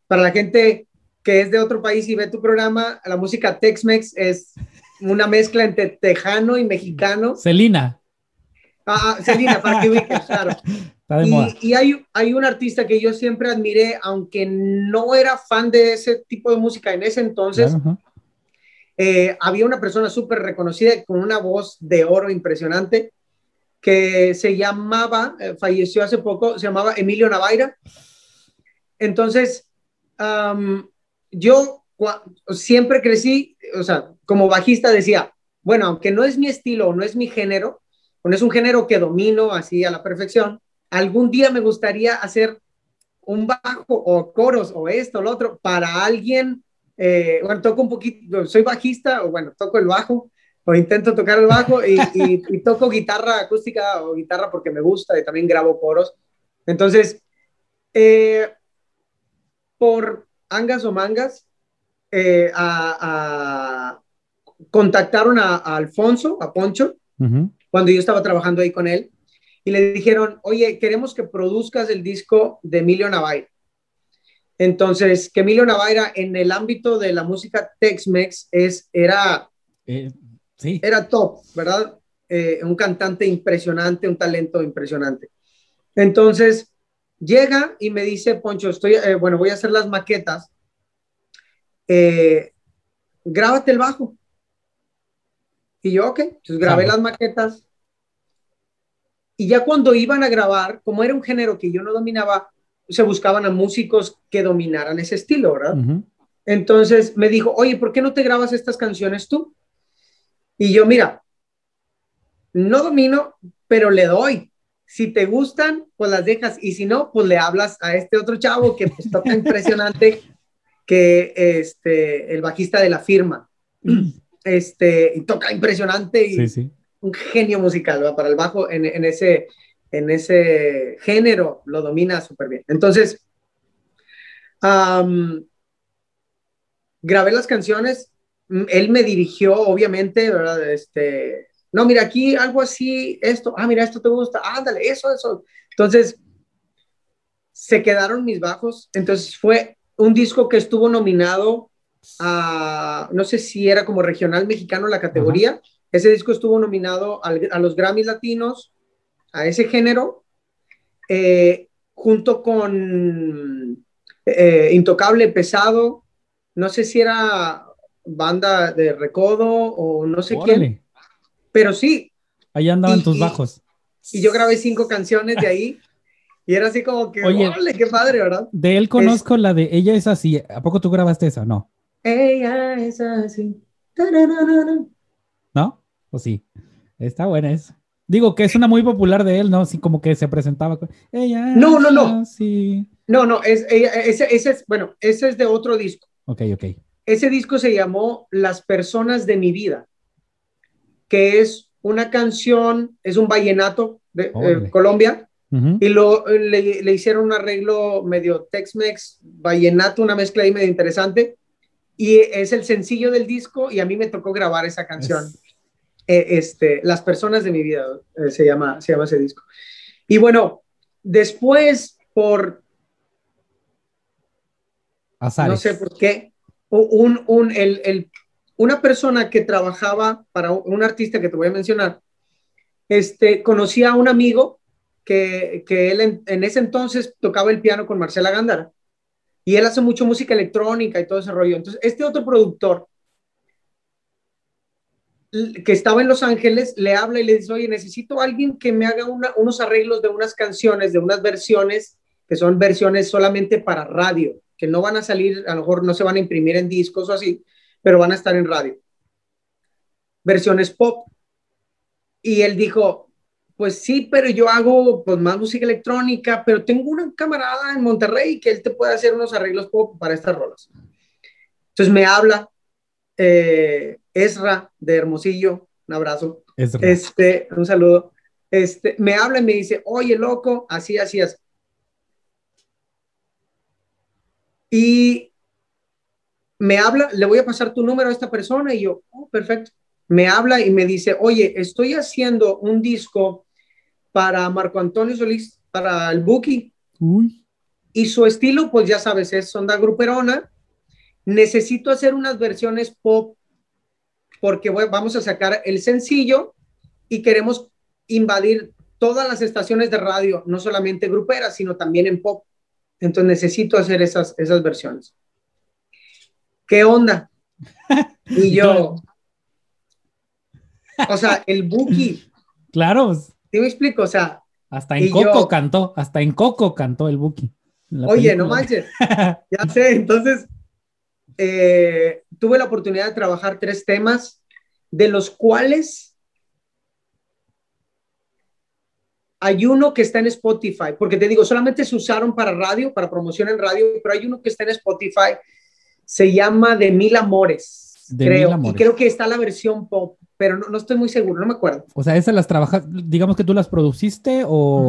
Para la gente que es de otro país y ve tu programa, la música Tex-Mex es una mezcla entre tejano y mexicano. Celina. Ah, ah Celina, para que ubiques, claro. *laughs* Y, y hay, hay, un artista que yo siempre admiré, aunque no era fan de ese tipo de música en ese entonces. Eh, había una persona súper reconocida con una voz de oro impresionante que se llamaba, eh, falleció hace poco, se llamaba Emilio Navaira. Entonces, yo siempre crecí, o sea, como bajista decía, bueno, aunque no es mi estilo, no es mi género, no es un género que domino así a la perfección, algún día me gustaría hacer un bajo o coros o esto o lo otro para alguien, eh, bueno, toco un poquito, soy bajista o bueno, toco el bajo o intento tocar el bajo y, toco guitarra acústica o guitarra porque me gusta y también grabo coros. Entonces, eh, por angas o mangas, eh, a, contactaron a, Alfonso, a Poncho, cuando yo estaba trabajando ahí con él, y le dijeron, oye, queremos que produzcas el disco de Emilio Navaira. Entonces, que Emilio Navaira en el ámbito de la música Tex-Mex es, era, eh, sí. era top, ¿verdad? Eh, un cantante impresionante, un talento impresionante. Entonces, llega y me dice, Poncho, estoy, eh, bueno, voy a hacer las maquetas. grábate el bajo. Y yo, ok, entonces grabé las maquetas, y ya cuando iban a grabar, como era un género que yo no dominaba, se buscaban a músicos que dominaran ese estilo, ¿verdad? Entonces me dijo, oye, ¿por qué no te grabas estas canciones tú? Y yo, mira, no domino, pero le doy. Si te gustan, pues las dejas. Y si no, pues le hablas a este otro chavo que pues, toca impresionante, que este, el bajista de la firma. Este, y toca impresionante. Y, sí, sí un genio musical, para el bajo en, ese, en ese género lo domina súper bien. Entonces, grabé las canciones, él me dirigió, obviamente, ¿verdad? Este, no, mira, aquí algo así, esto, ah, mira, esto te gusta, ándale, eso, eso. Entonces, se quedaron mis bajos, entonces fue un disco que estuvo nominado a, no sé si era como regional mexicano la categoría, ese disco estuvo nominado a los Grammys Latinos, a ese género, eh, junto con eh, Intocable Pesado, no sé si era banda de Recodo o no sé quién, pero sí. Ahí andaban tus bajos. Y, yo grabé cinco canciones de ahí. Y era así como que, Oye, qué padre, ¿verdad? De él conozco la de Ella es así. ¿A poco tú grabaste esa? No. Ella es así. ¿No? Pues sí, está buena esa. Digo que es una muy popular de él, ¿no? Así como que se presentaba con ella. No, no, no. Sí. No, no, es, ese, ese, es, bueno, ese es de otro disco. Ok, ok. Ese disco se llamó Las personas de mi vida, que es una canción, es un vallenato de eh, Colombia, y lo, le, le, hicieron un arreglo medio Tex-Mex, vallenato, una mezcla ahí medio interesante, y es el sencillo del disco, y a mí me tocó grabar esa canción. Eh, este, Las personas de mi vida, eh, se, llama, se llama ese disco. Y bueno, después por... No sé por qué, un, un, el, el, una persona que trabajaba para un artista que te voy a mencionar, este, conocía a un amigo que, que él en, en, ese entonces tocaba el piano con Marcela Gándara y él hace mucho música electrónica y todo ese rollo. Entonces, este otro productor que estaba en Los Ángeles le habla y le dice, oye, necesito a alguien que me haga unos arreglos de unas canciones, de unas versiones, que son versiones solamente para radio. que no van a salir, a lo mejor no se van a imprimir en discos o así, pero van a estar en radio. Versiones pop. Y él dijo, pues sí, pero yo hago pues, más música electrónica, pero tengo una camarada en Monterrey que él te puede hacer unos arreglos pop para estas rolas. Entonces me habla eh, Ezra de Hermosillo, un abrazo. Este, un saludo. Este, me habla y me dice, oye, loco, así, así, así. Y me habla, le voy a pasar tu número a esta persona y yo, oh, perfecto. Me habla y me dice, oye, estoy haciendo un disco para Marco Antonio Solís, para el Buki. Y su estilo, pues ya sabes, es onda gruperona. Necesito hacer unas versiones pop porque vamos a sacar el sencillo y queremos invadir todas las estaciones de radio, no solamente gruperas, sino también en pop. Entonces necesito hacer esas, esas versiones. ¿Qué onda? *laughs* Y yo, o sea, el Buki. *laughs* Claro, ¿Sí me explico? O sea. Hasta en Coco cantó, hasta en Coco cantó el Buki. Oye, no manches. *laughs* ya sé, entonces eh, tuve la oportunidad de trabajar tres temas, de los cuales hay uno que está en Spotify, porque te digo, solamente se usaron para radio, para promoción en radio, pero hay uno que está en Spotify, se llama De Mil Amores, creo, y creo que está la versión pop pero no, estoy muy seguro, no me acuerdo. O sea, esas las trabajas, digamos que tú las produciste o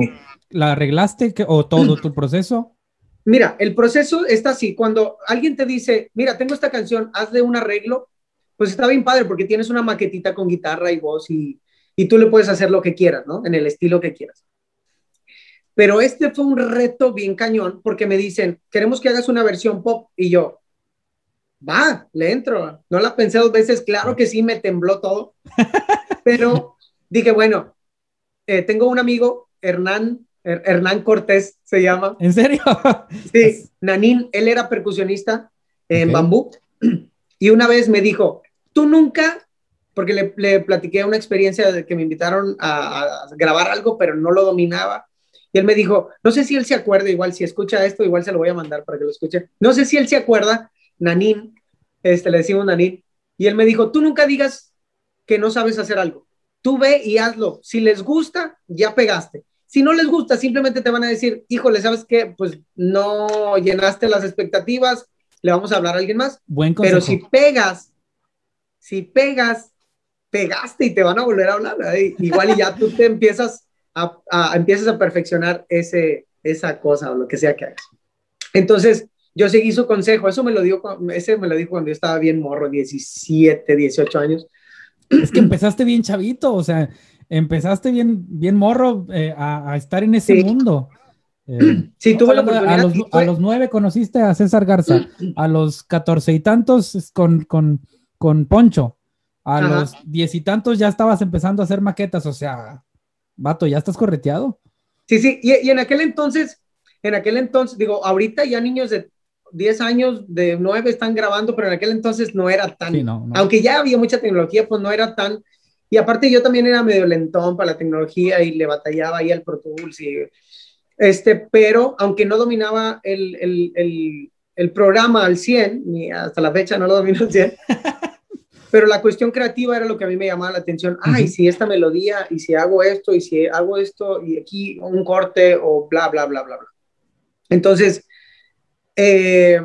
la arreglaste o todo *clears throat* tu proceso. Mira, el proceso está así, cuando alguien te dice, mira, tengo esta canción, hazle un arreglo, pues está bien padre porque tienes una maquetita con guitarra y voz y, y tú le puedes hacer lo que quieras, ¿no? En el estilo que quieras. Pero este fue un reto bien cañón porque me dicen, queremos que hagas una versión pop y yo, va, le entro. No la pensé dos veces, claro que sí, me tembló todo. *laughs* Pero dije, bueno, eh, tengo un amigo, Hernán, Hernán Cortés se llama. ¿En serio? *laughs* Sí, Nanín, él era percusionista en bambú. *clears throat* Y una vez me dijo, tú nunca, porque le, le platiqué una experiencia de que me invitaron a, a, grabar algo, pero no lo dominaba. Y él me dijo, no sé si él se acuerda, igual si escucha esto, igual se lo voy a mandar para que lo escuche. No sé si él se acuerda Nanín, este, le decimos Nanín, y él me dijo, tú nunca digas que no sabes hacer algo, tú ve y hazlo, si les gusta, ya pegaste, si no les gusta, simplemente te van a decir, híjole, ¿sabes qué? Pues no llenaste las expectativas, le vamos a hablar a alguien más, Buen pero si pegas, si pegas, pegaste y te van a volver a hablar, igual y ya tú te empiezas a, a, empiezas a perfeccionar ese, esa cosa o lo que sea que hagas. Entonces, yo seguí su consejo, eso me lo dio, ese me lo dijo cuando yo estaba bien morro, 17, 18 años. Es que empezaste bien chavito, o sea, empezaste bien, bien morro eh, a, estar en ese mundo. *clears throat* Eh, sí, tuve la oportunidad. A los, a los, nueve conociste a César Garza, *clears throat* a los catorce y tantos con, con, con Poncho, a los diez y tantos ya estabas empezando a hacer maquetas, o sea, vato, ya estás correteado. Sí, sí, y, y en aquel entonces, en aquel entonces, digo, ahorita ya niños de 10 años, de 9 están grabando, pero en aquel entonces no era tan, aunque ya había mucha tecnología, pues no era tan, y aparte yo también era medio lentón para la tecnología y le batallaba ahí al Pro Tools y, este, pero aunque no dominaba el, el, el, el programa al 100, ni hasta la fecha no lo domino al 100, *laughs* pero la cuestión creativa era lo que a mí me llamaba la atención. Ay, si esta melodía, y si hago esto, y si hago esto, y aquí un corte, o bla, bla, bla, bla, bla. Entonces, eh,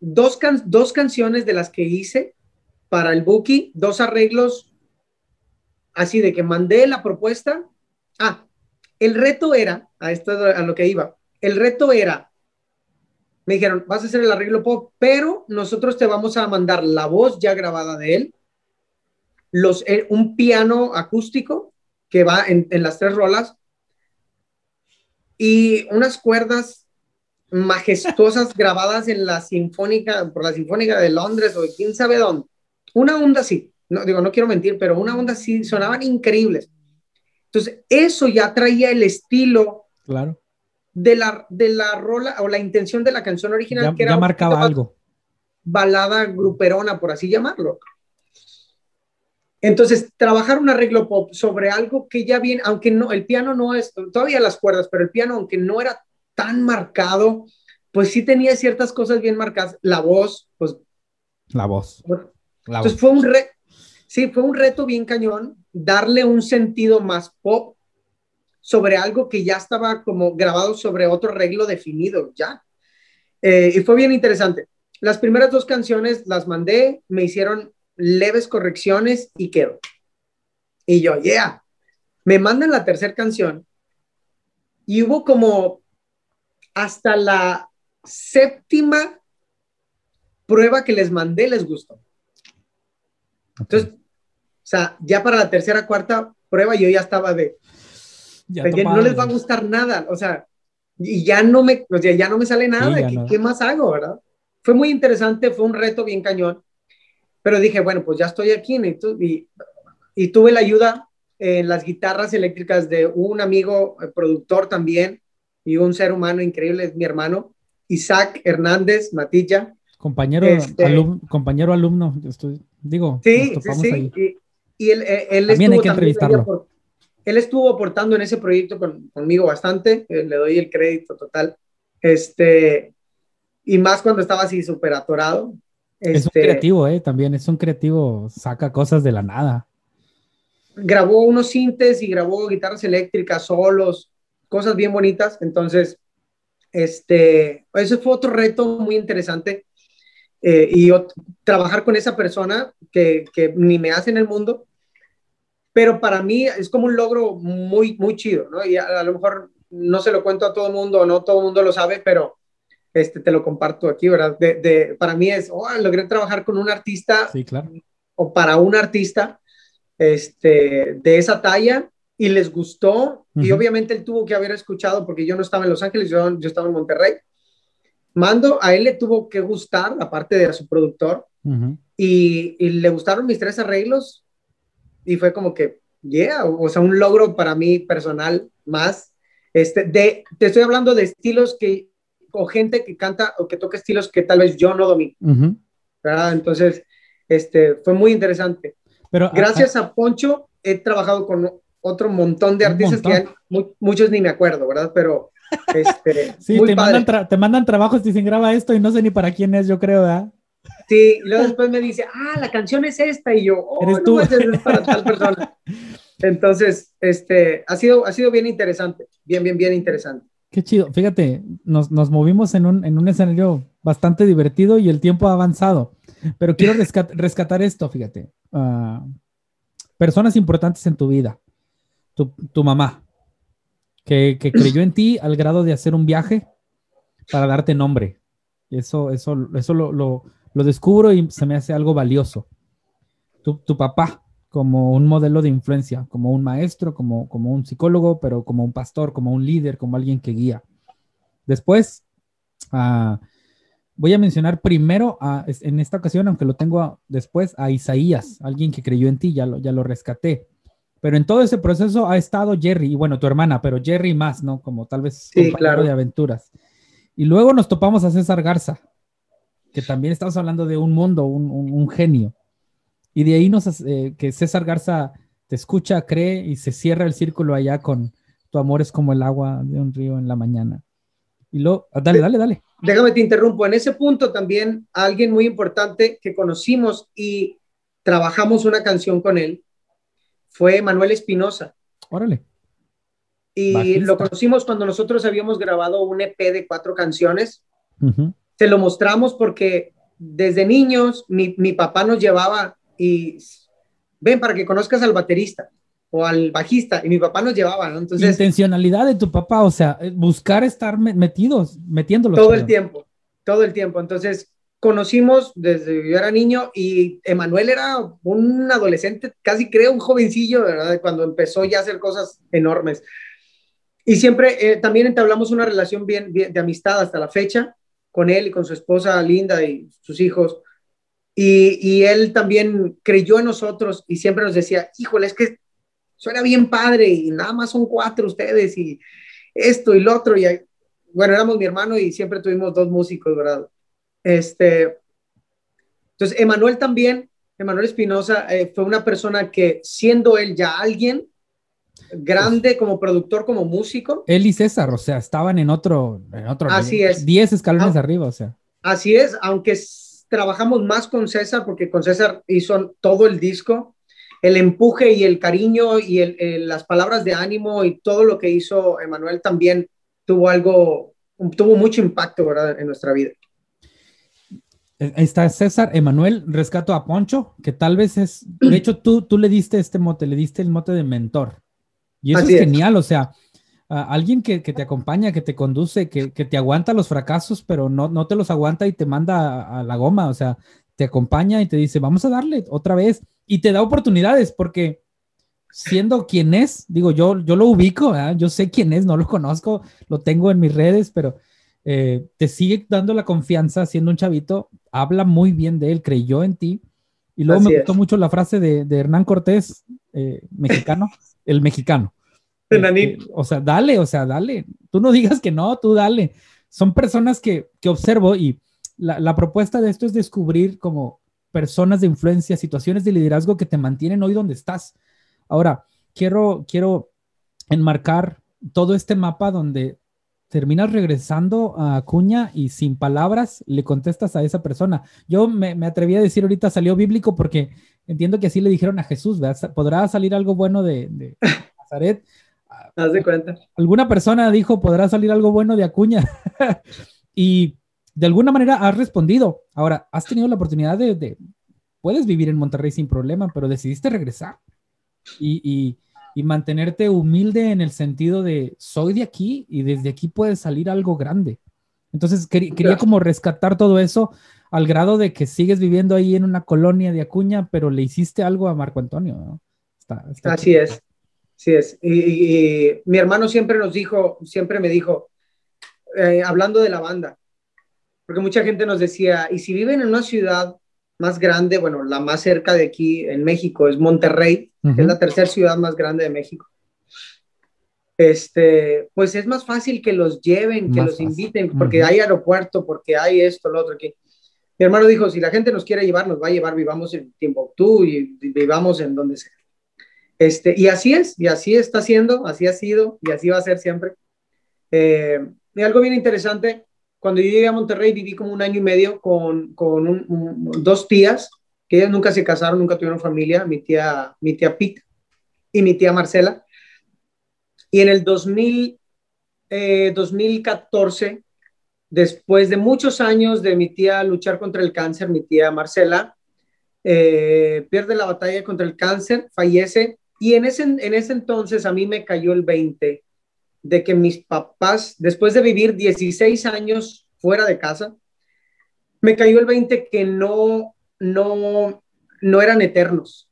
dos, dos canciones de las que hice para el Buki, dos arreglos así de que mandé la propuesta. Ah, el reto era, a esto a lo que iba, el reto era, me dijeron, vas a hacer el arreglo pop, pero nosotros te vamos a mandar la voz ya grabada de él, eh, un piano acústico que va en, en las tres rolas y unas cuerdas majestuosas grabadas en la Sinfónica, por la Sinfónica de Londres o de quién sabe dónde. Una onda así, no digo, no quiero mentir, pero una onda así, sonaban increíbles. Entonces, eso ya traía el estilo claro. de, la, de la rola o la intención de la canción original, que era ya marcaba algo. Balada gruperona, por así llamarlo. Entonces, trabajar un arreglo pop sobre algo que ya viene, aunque no, el piano no es, todavía las cuerdas, pero el piano, aunque no era tan marcado, pues sí tenía ciertas cosas bien marcadas. La voz, pues... La voz. La entonces fue un, re, sí, fue un reto bien cañón darle un sentido más pop sobre algo que ya estaba como grabado sobre otro arreglo definido, ya. Eh, y fue bien interesante. Las primeras dos canciones las mandé, me hicieron leves correcciones y quedó. Y yo, yeah. Me mandan la tercera canción y hubo como hasta la séptima prueba que les mandé les gustó. Entonces, o sea, ya para la tercera, cuarta prueba yo ya estaba de, ya no les va a gustar nada, o sea, y ya no me, o sea, ya no me sale nada, ¿qué, más hago, verdad? Fue muy interesante, fue un reto bien cañón, pero dije, bueno, pues ya estoy aquí y, y tuve la ayuda en las guitarras eléctricas de un amigo eh, productor también y un ser humano increíble, es mi hermano, Isaac Hernández Matilla. Compañero, este, alumno, compañero alumno, estoy, digo. Sí, sí, sí. Y, él, eh, él también hay que entrevistarlo. él estuvo aportando en ese proyecto conmigo bastante, eh, le doy el crédito total. Este, y más cuando estaba así súper atorado. es un este, creativo, ¿eh? También es un creativo, saca cosas de la nada. Grabó unos sintes y grabó guitarras eléctricas, solos, cosas bien bonitas. Entonces, este, ese fue otro reto muy interesante. Eh, y trabajar con esa persona que, que, ni me hace en el mundo, pero para mí es como un logro muy, muy chido, ¿no? Y a, lo mejor no se lo cuento a todo el mundo, no todo el mundo lo sabe, pero este, te lo comparto aquí, ¿verdad? De, de, para mí es, oh, logré trabajar con un artista, sí, claro. o para un artista este, de esa talla, y les gustó, y obviamente él tuvo que haber escuchado, porque yo no estaba en Los Ángeles, yo, yo estaba en Monterrey, Mando, a él le tuvo que gustar, aparte de a su productor, y, le gustaron mis tres arreglos, y fue como que, yeah, o, sea, un logro para mí personal más. Este, de, te estoy hablando de estilos que, o gente que canta o que toca estilos que tal vez yo no domino. Entonces, este, fue muy interesante. Pero, Gracias a, Poncho, he trabajado con otro montón de artistas que muchos ni me acuerdo, ¿verdad? Pero este, *laughs* sí, te, Mandan te mandan trabajos, te dicen graba esto y no sé ni para quién es, yo creo, ¿verdad? Sí, y luego después me dice, ah, la canción es esta, y yo, oh, ¿Eres tú? es para tal persona. *laughs* Entonces, este, ha sido, ha sido bien interesante, bien, bien, bien interesante. Qué chido, fíjate, nos, nos movimos en un, en un escenario bastante divertido y el tiempo ha avanzado, pero quiero *laughs* rescatar esto, fíjate. Uh, personas importantes en tu vida, tu, tu mamá, que, creyó en ti al grado de hacer un viaje para darte nombre. Eso, eso, eso lo, lo, descubro y se me hace algo valioso. Tu, papá, como un modelo de influencia, como un maestro, como, como un psicólogo, pero como un pastor, como un líder, como alguien que guía. Después, uh, voy a mencionar primero, en esta ocasión, aunque lo tengo después, a Isaías, alguien que creyó en ti, ya lo, ya lo rescaté. Pero en todo ese proceso ha estado Jerry, y bueno, tu hermana, pero Jerry más, ¿no? Como tal vez sí, claro. de aventuras. Y luego nos topamos a César Garza, que también estamos hablando de un mundo, un, un, genio. Y de ahí nos, eh, que César Garza te escucha, cree y se cierra el círculo allá con tu amor es como el agua de un río en la mañana. Y luego, ah, dale, dale, dale. Déjame te interrumpo. En ese punto también alguien muy importante que conocimos y trabajamos una canción con él fue Manuel Espinosa. Órale. Y lo conocimos cuando nosotros habíamos grabado un EP de cuatro canciones. Se lo mostramos porque desde niños mi, mi, papá nos llevaba y ven para que conozcas al baterista o al bajista y mi papá nos llevaba, ¿no? Entonces, intencionalidad de tu papá, o sea, buscar estar metidos, metiéndolos. Todo el tiempo, todo el tiempo. Entonces, conocimos desde yo era niño y Emanuel era un adolescente, casi creo un jovencillo, ¿verdad? Cuando empezó ya a hacer cosas enormes. Y siempre eh, también entablamos una relación bien, de amistad hasta la fecha con él y con su esposa Linda y sus hijos. Y, y, él también creyó en nosotros y siempre nos decía, híjole, es que suena bien padre y nada más son cuatro ustedes y esto y lo otro. Y bueno, éramos mi hermano y siempre tuvimos dos músicos, ¿verdad? Este, entonces, Emanuel también, Emanuel Espinosa, eh, fue una persona que siendo él ya alguien, grande como productor, como músico. Él y César, o sea, estaban en otro, en otro Así es. 10 escalones Ah. arriba, o sea. Así es, aunque trabajamos más con César, porque con César hizo todo el disco, el empuje y el cariño y el- el- las palabras de ánimo y todo lo que hizo Emanuel también tuvo algo, tuvo mucho impacto, ¿verdad? En nuestra vida. Eh, Está César, Emanuel, rescato a Poncho, que tal vez es, de hecho tú, tú le diste este mote, le diste el mote de mentor. Y eso Así es es. genial, o sea, alguien que, que te acompaña, que te conduce, que, que te aguanta los fracasos, pero no, no te los aguanta y te manda a, a la goma, o sea, te acompaña y te dice, vamos a darle otra vez, y te da oportunidades, porque siendo quien es, digo, yo, yo lo ubico, yo sé quién es, no lo conozco, lo tengo en mis redes, pero eh, te sigue dando la confianza siendo un chavito, habla muy bien de él, creyó en ti. Y luego Así me es. gustó mucho la frase de, de Hernán Cortés, eh, mexicano, *laughs* el mexicano. Eh, o sea, dale, o sea, dale. Tú no digas que no, tú dale. Son personas que, que observo y la, la propuesta de esto es descubrir como personas de influencia, situaciones de liderazgo que te mantienen hoy donde estás. Ahora, quiero, quiero enmarcar todo este mapa donde terminas regresando a Acuña y sin palabras le contestas a esa persona. Yo me, me atreví a decir ahorita salió bíblico porque entiendo que así le dijeron a Jesús, ¿verdad? ¿Podrá salir algo bueno de, de Nazaret? *laughs* Haz de cuenta. Alguna persona dijo, ¿podrá salir algo bueno de Acuña? *laughs* y de alguna manera has respondido. Ahora, has tenido la oportunidad de, de- puedes vivir en Monterrey sin problema, pero decidiste regresar y, y- y mantenerte humilde en el sentido de, soy de aquí y desde aquí puede salir algo grande. Entonces, quería, quería como rescatar todo eso al grado de que sigues viviendo ahí en una colonia de Acuña, pero le hiciste algo a Marco Antonio. ¿no? Está- está Así es, así es. Y, y- y mi hermano siempre nos dijo, siempre me dijo, eh, hablando de la banda, porque mucha gente nos decía, y si viven en una ciudad más grande, bueno, la más cerca de aquí en México es Monterrey, que Ujú. es la tercera ciudad más grande de México. Este, pues es más fácil que los lleven, que Más los fácil. inviten, porque Ujú. hay aeropuerto, porque hay esto, lo otro aquí. Mi hermano dijo, si la gente nos quiere llevar, nos va a llevar, vivamos en Timbuktu y vivamos en donde sea. Este, y así es, y así está siendo, así ha sido, y así va a ser siempre. Eh, y algo bien interesante, cuando yo llegué a Monterrey viví como un año y medio con, con un- un- dos tías, que ellas nunca se casaron, nunca tuvieron familia, mi tía, mi tía Pete y mi tía Marcela. Y en el 2000, eh, 2014, después de muchos años de mi tía luchar contra el cáncer, mi tía Marcela, eh, pierde la batalla contra el cáncer, fallece, y en ese, en ese entonces a mí me cayó el 20 de que mis papás, después de vivir 16 años fuera de casa, me cayó el 20 que no, no, no eran eternos.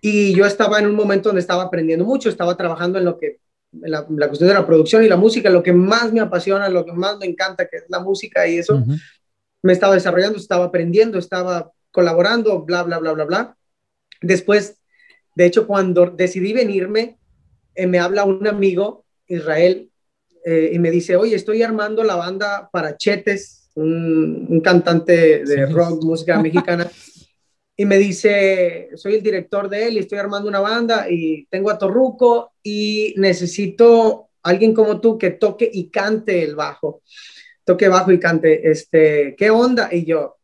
Y yo estaba en un momento donde estaba aprendiendo mucho, estaba trabajando en lo que, en la, la cuestión de la producción y la música, lo que más me apasiona, lo que más me encanta, que es la música y eso, me estaba desarrollando, estaba aprendiendo, estaba colaborando, bla, bla, bla, bla, bla. Después, de hecho, cuando decidí venirme, eh, me habla un amigo, Israel, eh, y me dice, oye, estoy armando la banda para Chetes, un, un cantante de Sí. rock, música mexicana. *laughs* Y me dice, soy el director de él y estoy armando una banda y tengo a Torruco y necesito alguien como tú que toque y cante el bajo toque bajo y cante, este, ¿qué onda? Y yo,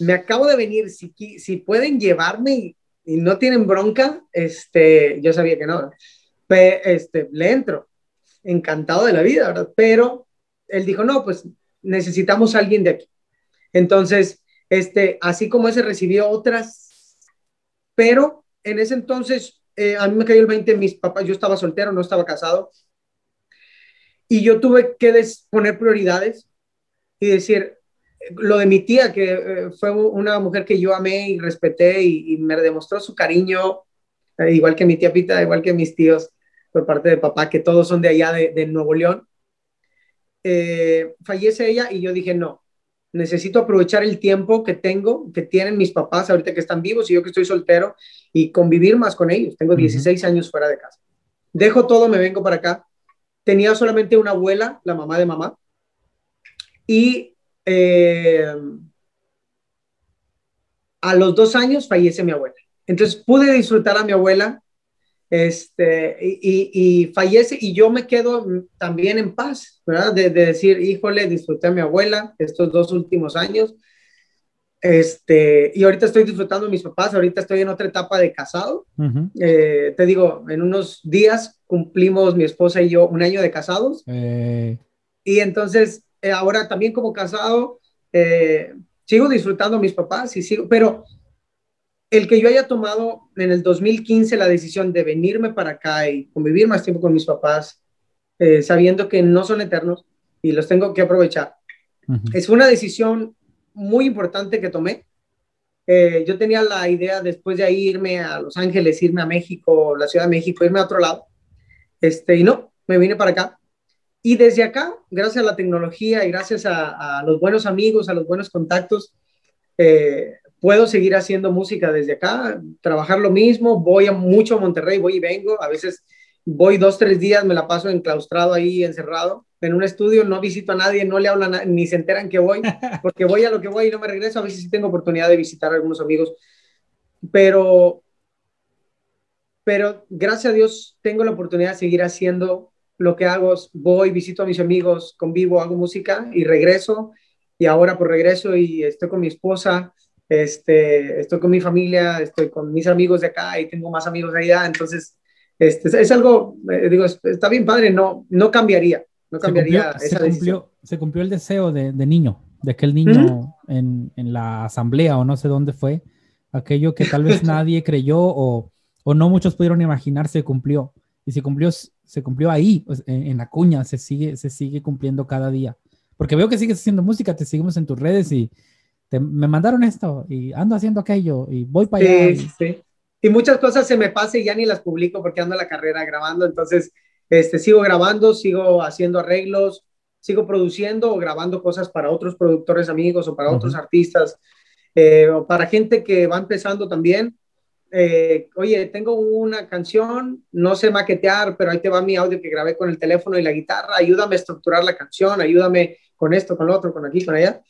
me acabo de venir, si, si pueden llevarme y, y no tienen bronca, este, yo sabía que no, Pe- este, le entro, encantado de la vida, ¿verdad? Pero él dijo, no, pues necesitamos alguien de aquí. Entonces, este, así como ese recibió otras, pero en ese entonces, eh, a mí me cayó el 20, mis papás, yo estaba soltero, no estaba casado, y yo tuve que poner prioridades y decir, lo de mi tía, que eh, fue una mujer que yo amé y respeté y, me demostró su cariño, eh, igual que mi tía Pita, igual que mis tíos por parte de papá, que todos son de allá de Nuevo León. Eh, fallece ella y yo dije, no, necesito aprovechar el tiempo que tengo, que tienen mis papás ahorita que están vivos y yo que estoy soltero y convivir más con ellos. Tengo Ujú. 16 años fuera de casa. Dejo todo, me vengo para acá. Tenía solamente una abuela, la mamá de mamá, y eh, a los dos años fallece mi abuela. Entonces pude disfrutar a mi abuela este, y, fallece y yo me quedo también en paz, ¿verdad? De, decir, híjole, disfruté a mi abuela estos dos últimos años, este, y ahorita estoy disfrutando a mis papás, ahorita estoy en otra etapa de casado. Eh, te digo, en unos días cumplimos mi esposa y yo un año de casados. Eh. Y entonces, eh, ahora también como casado, sigo disfrutando a mis papás y sigo, pero el que yo haya tomado en el 2015 la decisión de venirme para acá y convivir más tiempo con mis papás, eh, sabiendo que no son eternos y los tengo que aprovechar, es una decisión muy importante que tomé. Eh, yo tenía la idea después de ahí irme a Los Ángeles, irme a México, la Ciudad de México, irme a otro lado. Este, y no, me vine para acá. Y desde acá, gracias a la tecnología y gracias a, los buenos amigos, a los buenos contactos, eh, puedo seguir haciendo música desde acá, trabajar lo mismo, voy a mucho a Monterrey, voy y vengo, a veces voy dos, tres días, me la paso enclaustrado ahí, encerrado, en un estudio, no visito a nadie, no le hablan, ni se enteran que voy, *laughs* porque voy a lo que voy y no me regreso, a veces sí tengo oportunidad de visitar a algunos amigos, pero, pero gracias a Dios tengo la oportunidad de seguir haciendo lo que hago, voy, visito a mis amigos, convivo, hago música y regreso, y ahora por regreso y estoy con mi esposa, este, estoy con mi familia, estoy con mis amigos de acá y tengo más amigos allá, entonces este, es algo, eh, digo, está bien padre, no, no cambiaría, no cambiaría. Se cumplió, se cumplió, el deseo de, de, niño, de aquel niño en, en, la asamblea o no sé dónde fue, aquello que tal vez *laughs* nadie creyó o, o, no muchos pudieron imaginar se cumplió. Y se cumplió, se cumplió ahí, pues, en, en, la cuña, se sigue, se sigue cumpliendo cada día. Porque veo que sigues haciendo música, te seguimos en tus redes y, me mandaron esto y ando haciendo aquello y voy para allá. Y... Sí, y muchas cosas se me pasan y ya ni las publico porque ando en la carrera grabando, entonces este, sigo grabando, sigo haciendo arreglos, sigo produciendo o grabando cosas para otros productores amigos o para otros artistas eh, o para gente que va empezando también. Eh, oye, tengo una canción, no sé maquetear, pero ahí te va mi audio que grabé con el teléfono y la guitarra, ayúdame a estructurar la canción, ayúdame con esto, con lo otro, con aquí, con allá.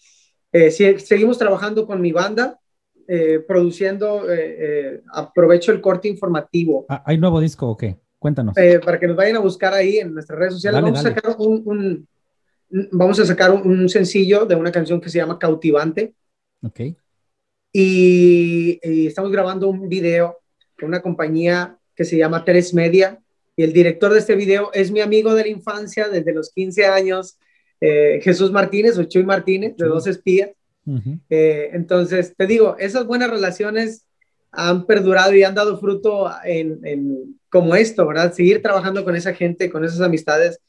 Eh, seguimos trabajando con mi banda, eh, produciendo, eh, aprovecho el corte informativo. Ah, ¿Hay nuevo disco o qué? Cuéntanos. para que nos vayan a buscar ahí en nuestras redes sociales. vamos, A sacar un, vamos a sacar un, sencillo de una canción que se llama Cautivante. Ok. Y, y, estamos grabando un video con una compañía que se llama Tres Media. Y el director de este video es mi amigo de la infancia desde los 15 años. Eh, Jesús Martínez o Chuy Martínez, de Dos Espías. Eh, entonces, te digo, esas buenas relaciones han perdurado y han dado fruto en, como esto, ¿verdad? Seguir trabajando con esa gente, con esas amistades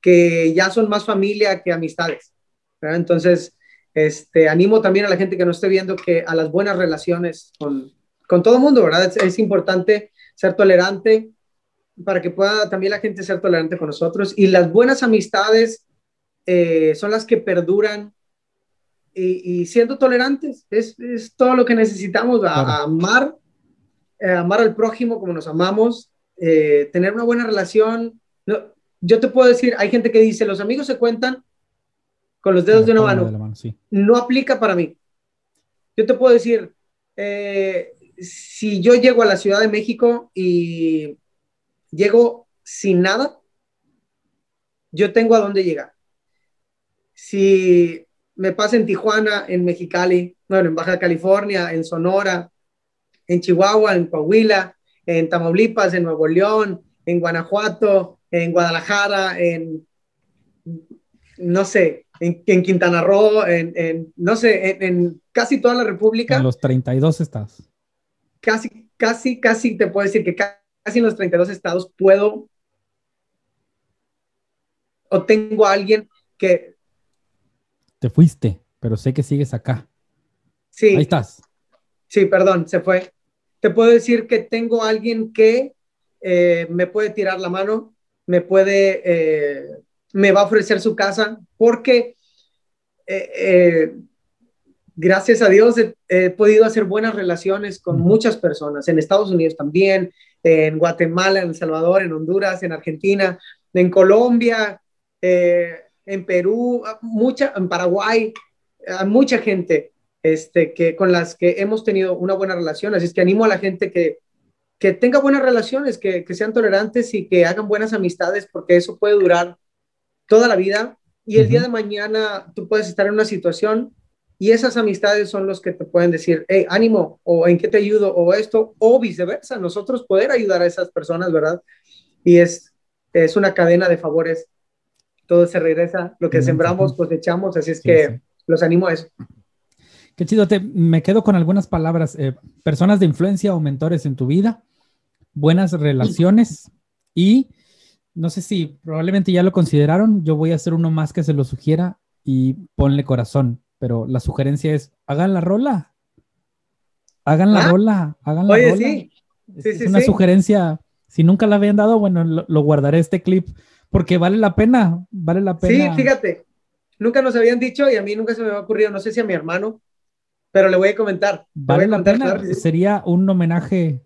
que ya son más familia que amistades, ¿verdad? Entonces, este, animo también a la gente que no esté viendo que a las buenas relaciones con, con todo el mundo, ¿verdad? Es, es, importante ser tolerante para que pueda también la gente ser tolerante con nosotros y las buenas amistades eh, son las que perduran y, siendo tolerantes, es, todo lo que necesitamos, amar, eh, amar al prójimo como nos amamos, eh, tener una buena relación. yo te puedo decir, hay gente que dice, los amigos se cuentan con los dedos de una mano. No aplica para mí. Yo te puedo decir, si yo llego a la Ciudad de México y llego sin nada, yo tengo a dónde llegar si me pasa en Tijuana, en Mexicali, bueno, en Baja California, en Sonora, en Chihuahua, en Coahuila, en Tamaulipas, en Nuevo León, en Guanajuato, en Guadalajara, en, no sé, en, Quintana Roo, en, no sé, en, casi toda la República. En los 32 estados. Casi, casi, casi te puedo decir que casi en los 32 estados puedo o tengo a alguien que te fuiste, pero sé que sigues acá. Sí. Ahí estás. Sí, perdón, se fue. Te puedo decir que tengo alguien que eh, me puede tirar la mano, me puede, eh, me va a ofrecer su casa, porque eh, gracias a Dios he, podido hacer buenas relaciones con muchas personas, en Estados Unidos también, en Guatemala, en El Salvador, en Honduras, en Argentina, en Colombia, en Perú, mucha, en Paraguay, hay mucha gente este, que, con las que hemos tenido una buena relación. Así es que animo a la gente que, que tenga buenas relaciones, que, que, sean tolerantes y que hagan buenas amistades, porque eso puede durar toda la vida. Y el día de mañana tú puedes estar en una situación y esas amistades son los que te pueden decir, hey, ánimo, o en qué te ayudo, o esto, o viceversa, nosotros poder ayudar a esas personas, ¿verdad? Y es, es una cadena de favores. Todo se regresa, lo que sembramos, cosechamos, así es que los animo a eso. Qué chido, te, me quedo con algunas palabras. Eh, personas de influencia o mentores en tu vida, buenas relaciones y no sé si probablemente ya lo consideraron, yo voy a hacer uno más que se lo sugiera y ponle corazón, pero la sugerencia es, hagan la rola, hagan la ¿Ah? rola, hagan la Oye, rola. Sí. Sí, es una sugerencia, si nunca la habían dado, bueno, lo, guardaré este clip porque vale la pena, vale la pena. Sí, fíjate, nunca nos habían dicho y a mí nunca se me ha ocurrido, no sé si a mi hermano, pero le voy a comentar. Vale la pena, sería un homenaje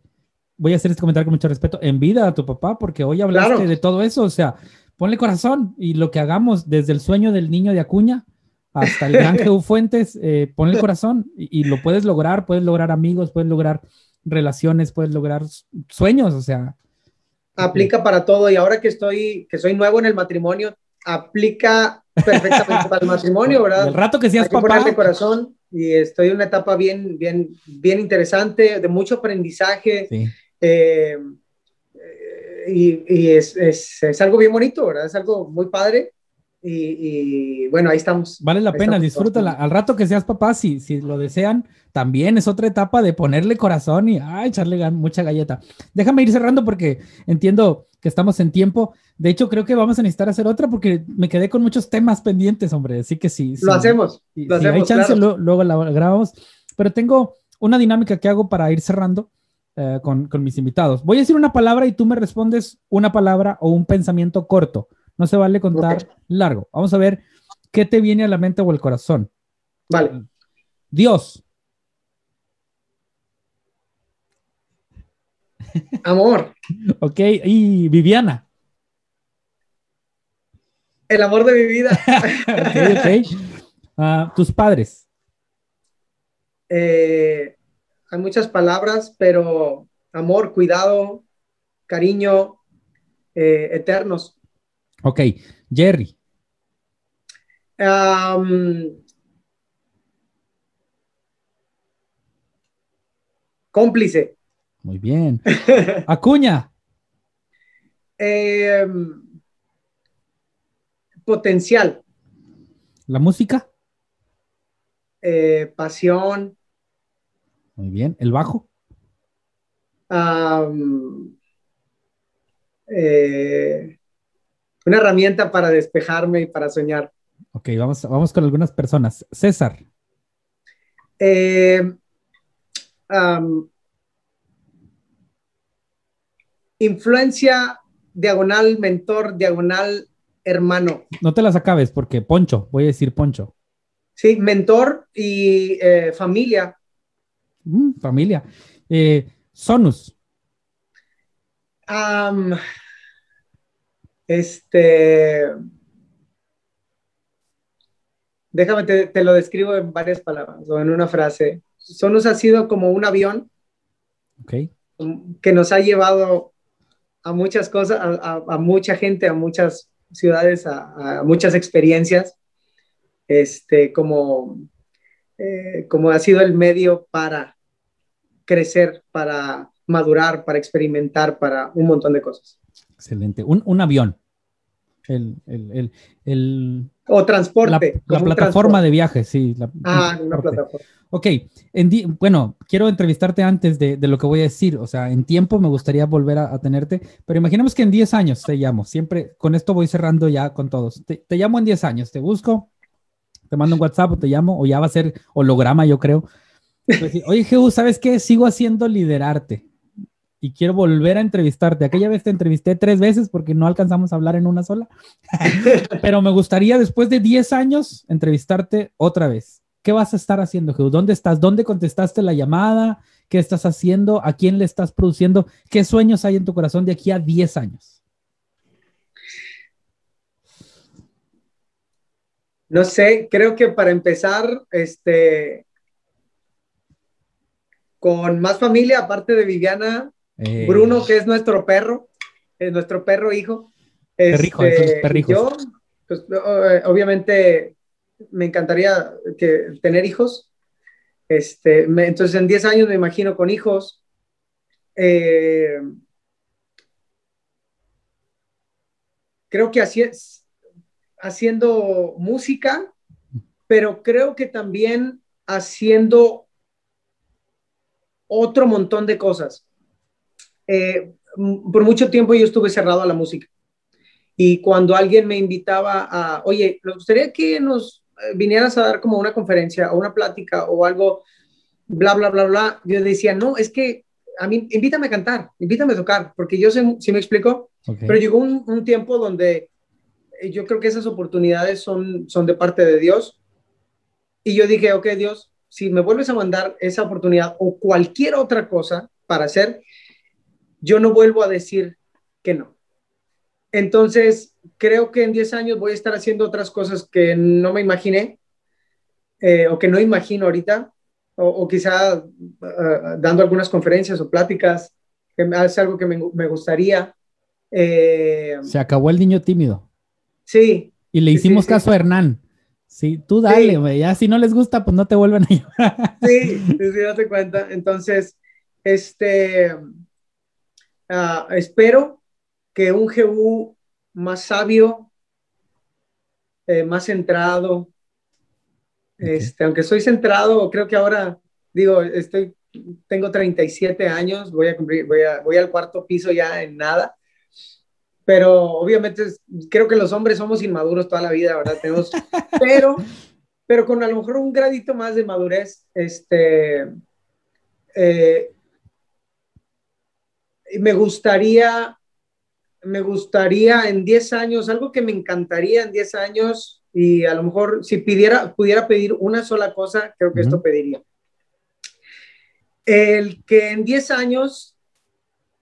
voy a hacer este comentario con mucho respeto, en vida a tu papá, porque hoy hablaste de todo eso, o sea, ponle corazón y lo que hagamos desde el sueño del niño de Acuña hasta el gran *laughs* Jehu Fuentes, eh, ponle corazón y, lo puedes lograr, puedes lograr amigos, puedes lograr relaciones, puedes lograr sueños, o sea. Aplica para todo y ahora que estoy, que soy nuevo en el matrimonio, aplica perfectamente para el matrimonio, *laughs* ¿verdad? El rato que seas Hay papá. Corazón y estoy en una etapa bien, bien, bien interesante, de mucho aprendizaje. Sí eh, y, es, es, algo bien bonito, ¿verdad? Es algo muy padre. Y, bueno, ahí estamos. Vale la pena, disfrútala. Al rato que seas papá, si, si lo desean, también es otra etapa de ponerle corazón y echarle mucha galleta. Déjame ir cerrando porque entiendo que estamos en tiempo. De hecho, creo que vamos a necesitar hacer otra porque me quedé con muchos temas pendientes, hombre. Así que sí. Lo hacemos. Lo si hay chance, luego la grabamos. Pero tengo una dinámica que hago para ir cerrando eh, con, mis invitados. Voy a decir una palabra y tú me respondes una palabra o un pensamiento corto. No se vale contar largo. Vamos a ver qué te viene a la mente o el corazón. Vale. Dios. Amor. ok, y Viviana. El amor de mi vida. *laughs* ok, ok. Ah, tus padres. Eh, hay muchas palabras, pero amor, cuidado, cariño, eh, eternos. Ok, Jerry. cómplice. Muy bien. *laughs* Acuña. Em, potencial. ¿La música? Eh, pasión, muy bien. ¿El bajo? Eh, una herramienta para despejarme y para soñar. Ok, vamos, vamos con algunas personas. César. Eh, influencia, diagonal, mentor, diagonal, hermano. No te las acabes porque Poncho, voy a decir Poncho. Sí, mentor y eh, familia. Mm, familia. Eh, Sonus. Este. Déjame, te, lo describo en varias palabras o en una frase. Sonus ha sido como un avión que nos ha llevado a muchas cosas, a, mucha gente, a muchas ciudades, a, muchas experiencias, este, como, eh, como ha sido el medio para crecer, para madurar, para experimentar, para un montón de cosas. Excelente. Un, avión. El, el, el, o transporte. La, plataforma de viaje, sí. ah, una plataforma. Ok, en bueno, quiero entrevistarte antes de, de, lo que voy a decir. O sea, en tiempo me gustaría volver a, tenerte, pero imaginemos que en 10 años te llamo. Siempre con esto voy cerrando ya con todos. Te, te llamo en 10 años, te busco, te mando un WhatsApp o te llamo, o ya va a ser holograma, yo creo. Pues Oye, Jesús, ¿sabes qué? Sigo haciendo liderarte y quiero volver a entrevistarte. Aquella vez te entrevisté tres veces porque no alcanzamos a hablar en una sola, *laughs* pero me gustaría después de 10 años entrevistarte otra vez. ¿Qué vas a estar haciendo, Jesús? ¿Dónde estás? ¿Dónde contestaste la llamada? ¿Qué estás haciendo? ¿A quién le estás produciendo? ¿Qué sueños hay en tu corazón de aquí a 10 años? No sé, creo que para empezar, este, con más familia, aparte de Viviana, Eh, Bruno, que es nuestro perro, es nuestro perro hijo. Perrijo, este, perrijos. Yo, pues, obviamente, me encantaría que, tener hijos. Este, entonces, en 10 años me imagino con hijos. Eh, creo que así es, haciendo música, pero creo que también haciendo otro montón de cosas. Eh, por mucho tiempo yo estuve cerrado a la música. Y cuando alguien me invitaba a, oye, me gustaría que nos eh, vinieras a dar como una conferencia o una plática o algo, bla, bla, bla, bla, yo decía, no, es que a mí, invítame a cantar, invítame a tocar, porque yo sé, si me explico, pero llegó un, un, tiempo donde eh, yo creo que esas oportunidades son, son de parte de Dios. Y yo dije, ok, Dios, si me vuelves a mandar esa oportunidad o cualquier otra cosa para hacer, yo no vuelvo a decir que no. Entonces, creo que en 10 años voy a estar haciendo otras cosas que no me imaginé eh, o que no imagino ahorita, o, quizá uh, dando algunas conferencias o pláticas, que es algo que me, me gustaría. Eh, Se acabó el niño tímido. Sí. Y le hicimos caso a Hernán. Sí, tú dale, güey. Ya si no les gusta, pues no te vuelven a *laughs* llevar. Sí, sí, sí, date cuenta. Entonces, este, uh, espero que un GU más sabio, eh, más centrado, este, aunque soy centrado, creo que ahora, digo, estoy, tengo 37 años, voy a cumplir, voy, a, voy al cuarto piso ya en nada, pero obviamente creo que los hombres somos inmaduros toda la vida, ¿verdad? Tenemos, *laughs* pero, pero con a lo mejor un gradito más de madurez, este, eh, me gustaría, me gustaría en 10 años, algo que me encantaría en 10 años, y a lo mejor si pidiera, pudiera pedir una sola cosa, creo que esto pediría. El que en 10 años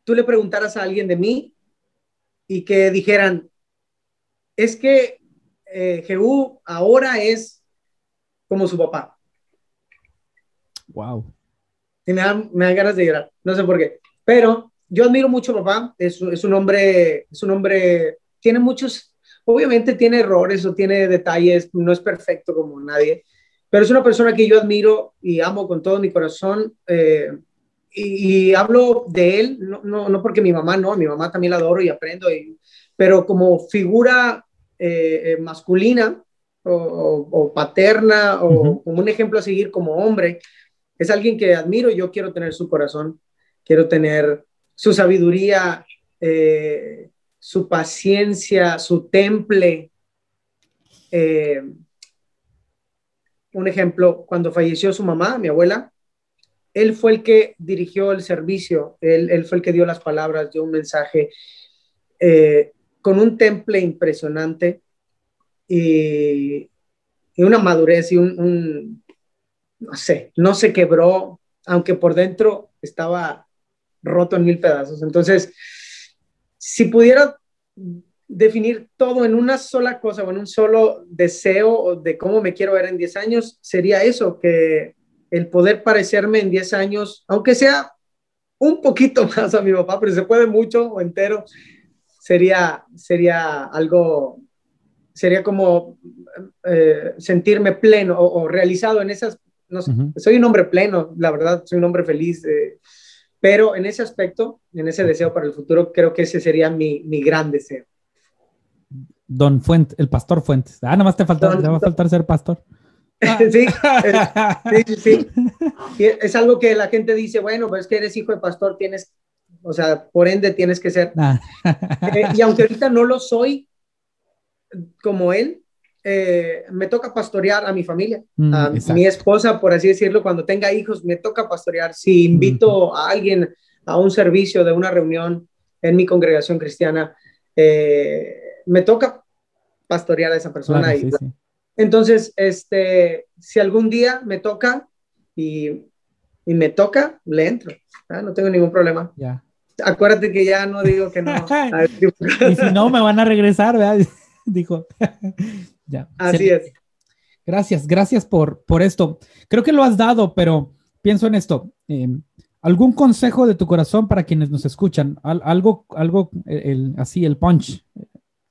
tú le preguntaras a alguien de mí y que dijeran, es que eh, Jehú ahora es como su papá. Wow. Y me dan, me dan, ganas de llorar, no sé por qué. Pero yo admiro mucho a papá, es, es, un hombre, es un hombre, tiene muchos, obviamente tiene errores o tiene detalles, no es perfecto como nadie, pero es una persona que yo admiro y amo con todo mi corazón. Eh, y, hablo de él, no, no, no, porque mi mamá no, mi mamá también la adoro y aprendo, y, pero como figura eh, eh, masculina o, paterna o como un ejemplo a seguir como hombre, es alguien que admiro, yo quiero tener su corazón, quiero tener su sabiduría, eh, su paciencia, su temple. un ejemplo, cuando falleció su mamá, mi abuela, él fue el que dirigió el servicio, él, fue el que dio las palabras, dio un mensaje eh, con un temple impresionante y, una madurez y un, no sé, no se quebró, aunque por dentro estaba roto en mil pedazos. Entonces, si pudiera definir todo en una sola cosa o en un solo deseo de cómo me quiero ver en 10 años, sería eso, que el poder parecerme en 10 años, aunque sea un poquito *laughs* más a mi papá, pero se puede mucho o entero, sería, sería algo, sería como eh, sentirme pleno o, realizado en esas, no sé, soy un hombre pleno, la verdad, soy un hombre feliz, eh, pero en ese aspecto, en ese deseo para el futuro, creo que ese sería mi, mi gran deseo. Don Fuentes, el pastor Fuentes. Ah, nada más te, falta, te va a faltar ser pastor. *laughs* sí, sí, sí, Es algo que la gente dice, bueno, pues que eres hijo de pastor, tienes, o sea, por ende tienes que ser. Ah. Eh, y aunque ahorita no lo soy como él, eh, me toca pastorear a mi familia, mm, a mi esposa, por así decirlo, cuando tenga hijos, me toca pastorear. Si invito a alguien a un servicio de una reunión en mi congregación cristiana, eh, me toca pastorear a esa persona. y, entonces, este, si algún día me toca y, me toca, le entro. No tengo ningún problema. Ya. Acuérdate que ya no digo que no. *laughs* y si no, me van a regresar, ¿verdad? *laughs* Dijo. *laughs* ya. Así es. Gracias, gracias por, por esto. Creo que lo has dado, pero pienso en esto. Em, ¿Algún consejo de tu corazón para quienes nos escuchan? algo, algo, el, así, el punch,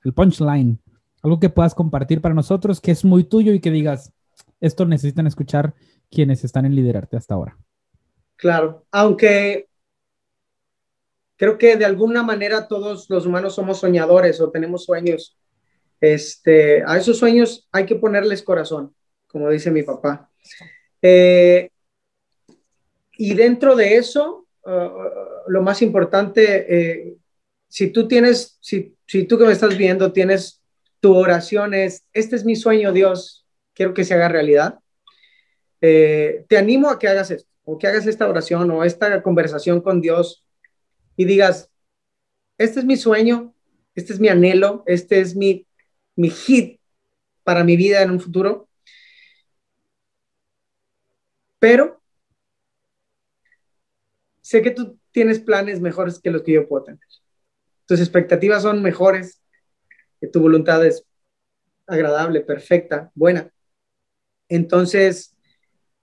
el punchline. Algo que puedas compartir para nosotros que es muy tuyo y que digas, esto necesitan escuchar quienes están en liderarte hasta ahora. Claro, aunque creo que de alguna manera todos los humanos somos soñadores o tenemos sueños. Este, a esos sueños hay que ponerles corazón, como dice mi papá. Eh, y dentro de eso, uh, lo más importante, eh, si tú tienes, si, si tú que me estás viendo tienes tu oración es, este es mi sueño, Dios, quiero que se haga realidad. Eh, te animo a que hagas esto, o que hagas esta oración o esta conversación con Dios y digas, este es mi sueño, este es mi anhelo, este es mi, mi hit para mi vida en un futuro. Pero sé que tú tienes planes mejores que los que yo puedo tener. Tus expectativas son mejores, tu voluntad es agradable, perfecta, buena. Entonces,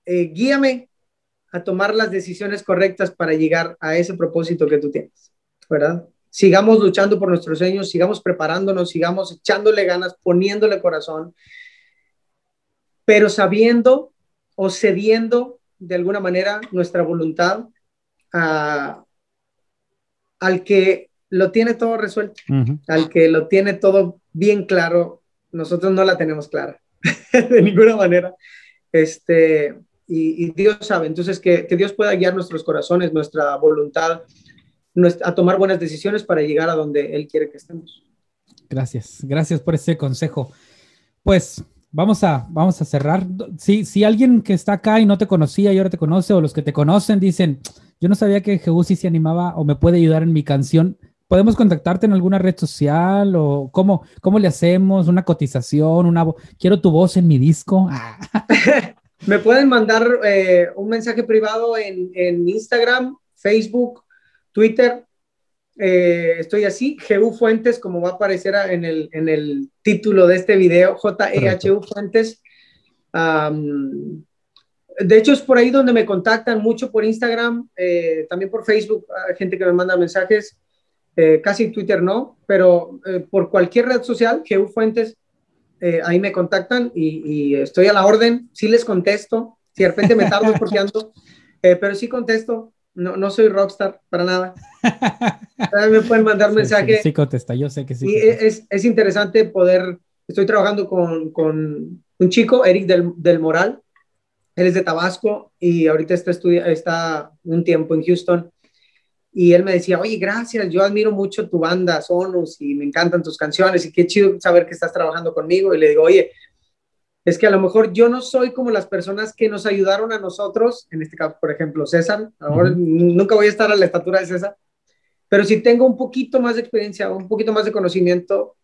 eh, guíame a tomar las decisiones correctas para llegar a ese propósito que tú tienes, ¿verdad? Sigamos luchando por nuestros sueños, sigamos preparándonos, sigamos echándole ganas, poniéndole corazón, pero sabiendo o cediendo de alguna manera nuestra voluntad a, al que lo tiene todo resuelto, al que lo tiene todo bien claro, nosotros no la tenemos clara *laughs* de ninguna manera. Este, y, Dios sabe. Entonces, que, Dios pueda guiar nuestros corazones, nuestra voluntad, a tomar buenas decisiones para llegar a donde Él quiere que estemos. Gracias, gracias por ese consejo. Pues vamos a, vamos a cerrar. Si, si alguien que está acá y no te conocía y ahora te conoce, o los que te conocen dicen, yo no sabía que Jehú sí se animaba o me puede ayudar en mi canción, ¿podemos contactarte en alguna red social o cómo, cómo le hacemos? ¿Una cotización? Una quiero tu voz en mi disco. *laughs* Me pueden mandar eh, un mensaje privado en, en, Instagram, Facebook, Twitter. Eh, estoy así, GU Fuentes, como va a aparecer en el, en el título de este video, J-E-H-U Fuentes. de hecho, es por ahí donde me contactan mucho por Instagram, eh, también por Facebook, hay gente que me manda mensajes, casi Twitter no, pero por cualquier red social, GU Fuentes, eh, ahí me contactan y, estoy a la orden, sí les contesto, si de repente me tardo porque *laughs* ando, eh, pero sí contesto, no, no soy rockstar para nada. *laughs* me pueden mandar mensaje. Sí, contesta, yo sé que sí. Y es, es, interesante poder, estoy trabajando con, con un chico, Eric del, del, Moral, él es de Tabasco y ahorita está, está un tiempo en Houston y él me decía, oye, gracias, yo admiro mucho tu banda, Sonus, y me encantan tus canciones, y qué chido saber que estás trabajando conmigo. Y le digo, oye, es que a lo mejor yo no soy como las personas que nos ayudaron a nosotros, en este caso, por ejemplo, César, ahora nunca voy a estar a la estatura de César, pero si tengo un poquito más de experiencia, un poquito más de conocimiento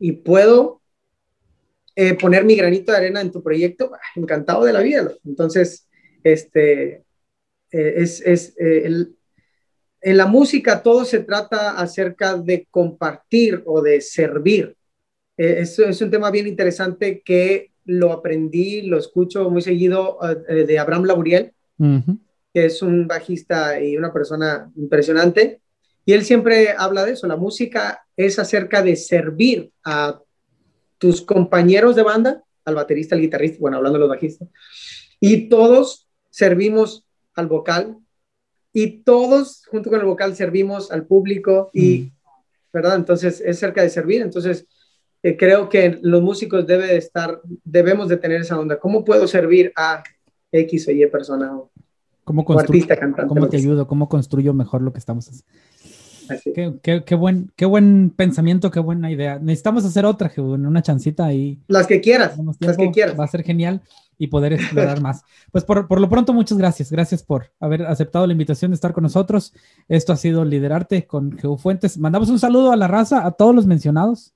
y puedo eh, poner mi granito de arena en tu proyecto, encantado de la vida. Entonces, este, eh, es, es eh, el, en la música todo se trata acerca de compartir o de servir. Eso es un tema bien interesante que lo aprendí, lo escucho muy seguido eh, de Abraham Lauriel, que es un bajista y una persona impresionante. Y él siempre habla de eso. La música es acerca de servir a tus compañeros de banda, al baterista, al guitarrista, bueno, hablando de los bajistas, y todos servimos al vocal, y todos junto con el vocal servimos al público y, mm. ¿verdad? Entonces es cerca de servir, entonces eh, creo que los músicos debe estar, debemos de tener esa onda. ¿Cómo puedo servir a X o Y persona o, ¿Cómo artista, cantante? ¿Cómo te ayudo? ¿Cómo construyo mejor lo que estamos haciendo? Qué, qué, buen, qué buen pensamiento, qué buena idea. Necesitamos hacer otra, una chancita ahí. Las que quieras, las que quieras. Va a ser genial y poder explorar más. Pues por, por, lo pronto, muchas gracias. Gracias por haber aceptado la invitación de estar con nosotros. Esto ha sido Liderarte con Geo Fuentes. Mandamos un saludo a la raza, a todos los mencionados.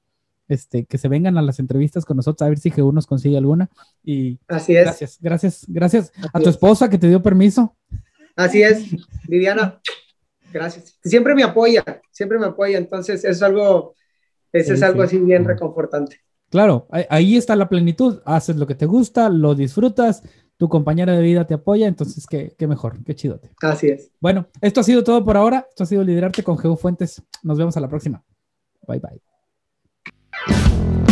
Este, que se vengan a las entrevistas con nosotros a ver si Geo nos consigue alguna. Y Así es. Gracias, gracias, gracias a tu esposa que te dio permiso. Así es, Viviana. Gracias. Siempre me apoya, siempre me apoya. Entonces, es algo, eso es algo así bien reconfortante. Claro, ahí está la plenitud. Haces lo que te gusta, lo disfrutas, tu compañera de vida te apoya, entonces qué, qué mejor, qué chidote. Así es. Bueno, esto ha sido todo por ahora. Esto ha sido Liderarte con Geo Fuentes. Nos vemos a la próxima. Bye bye.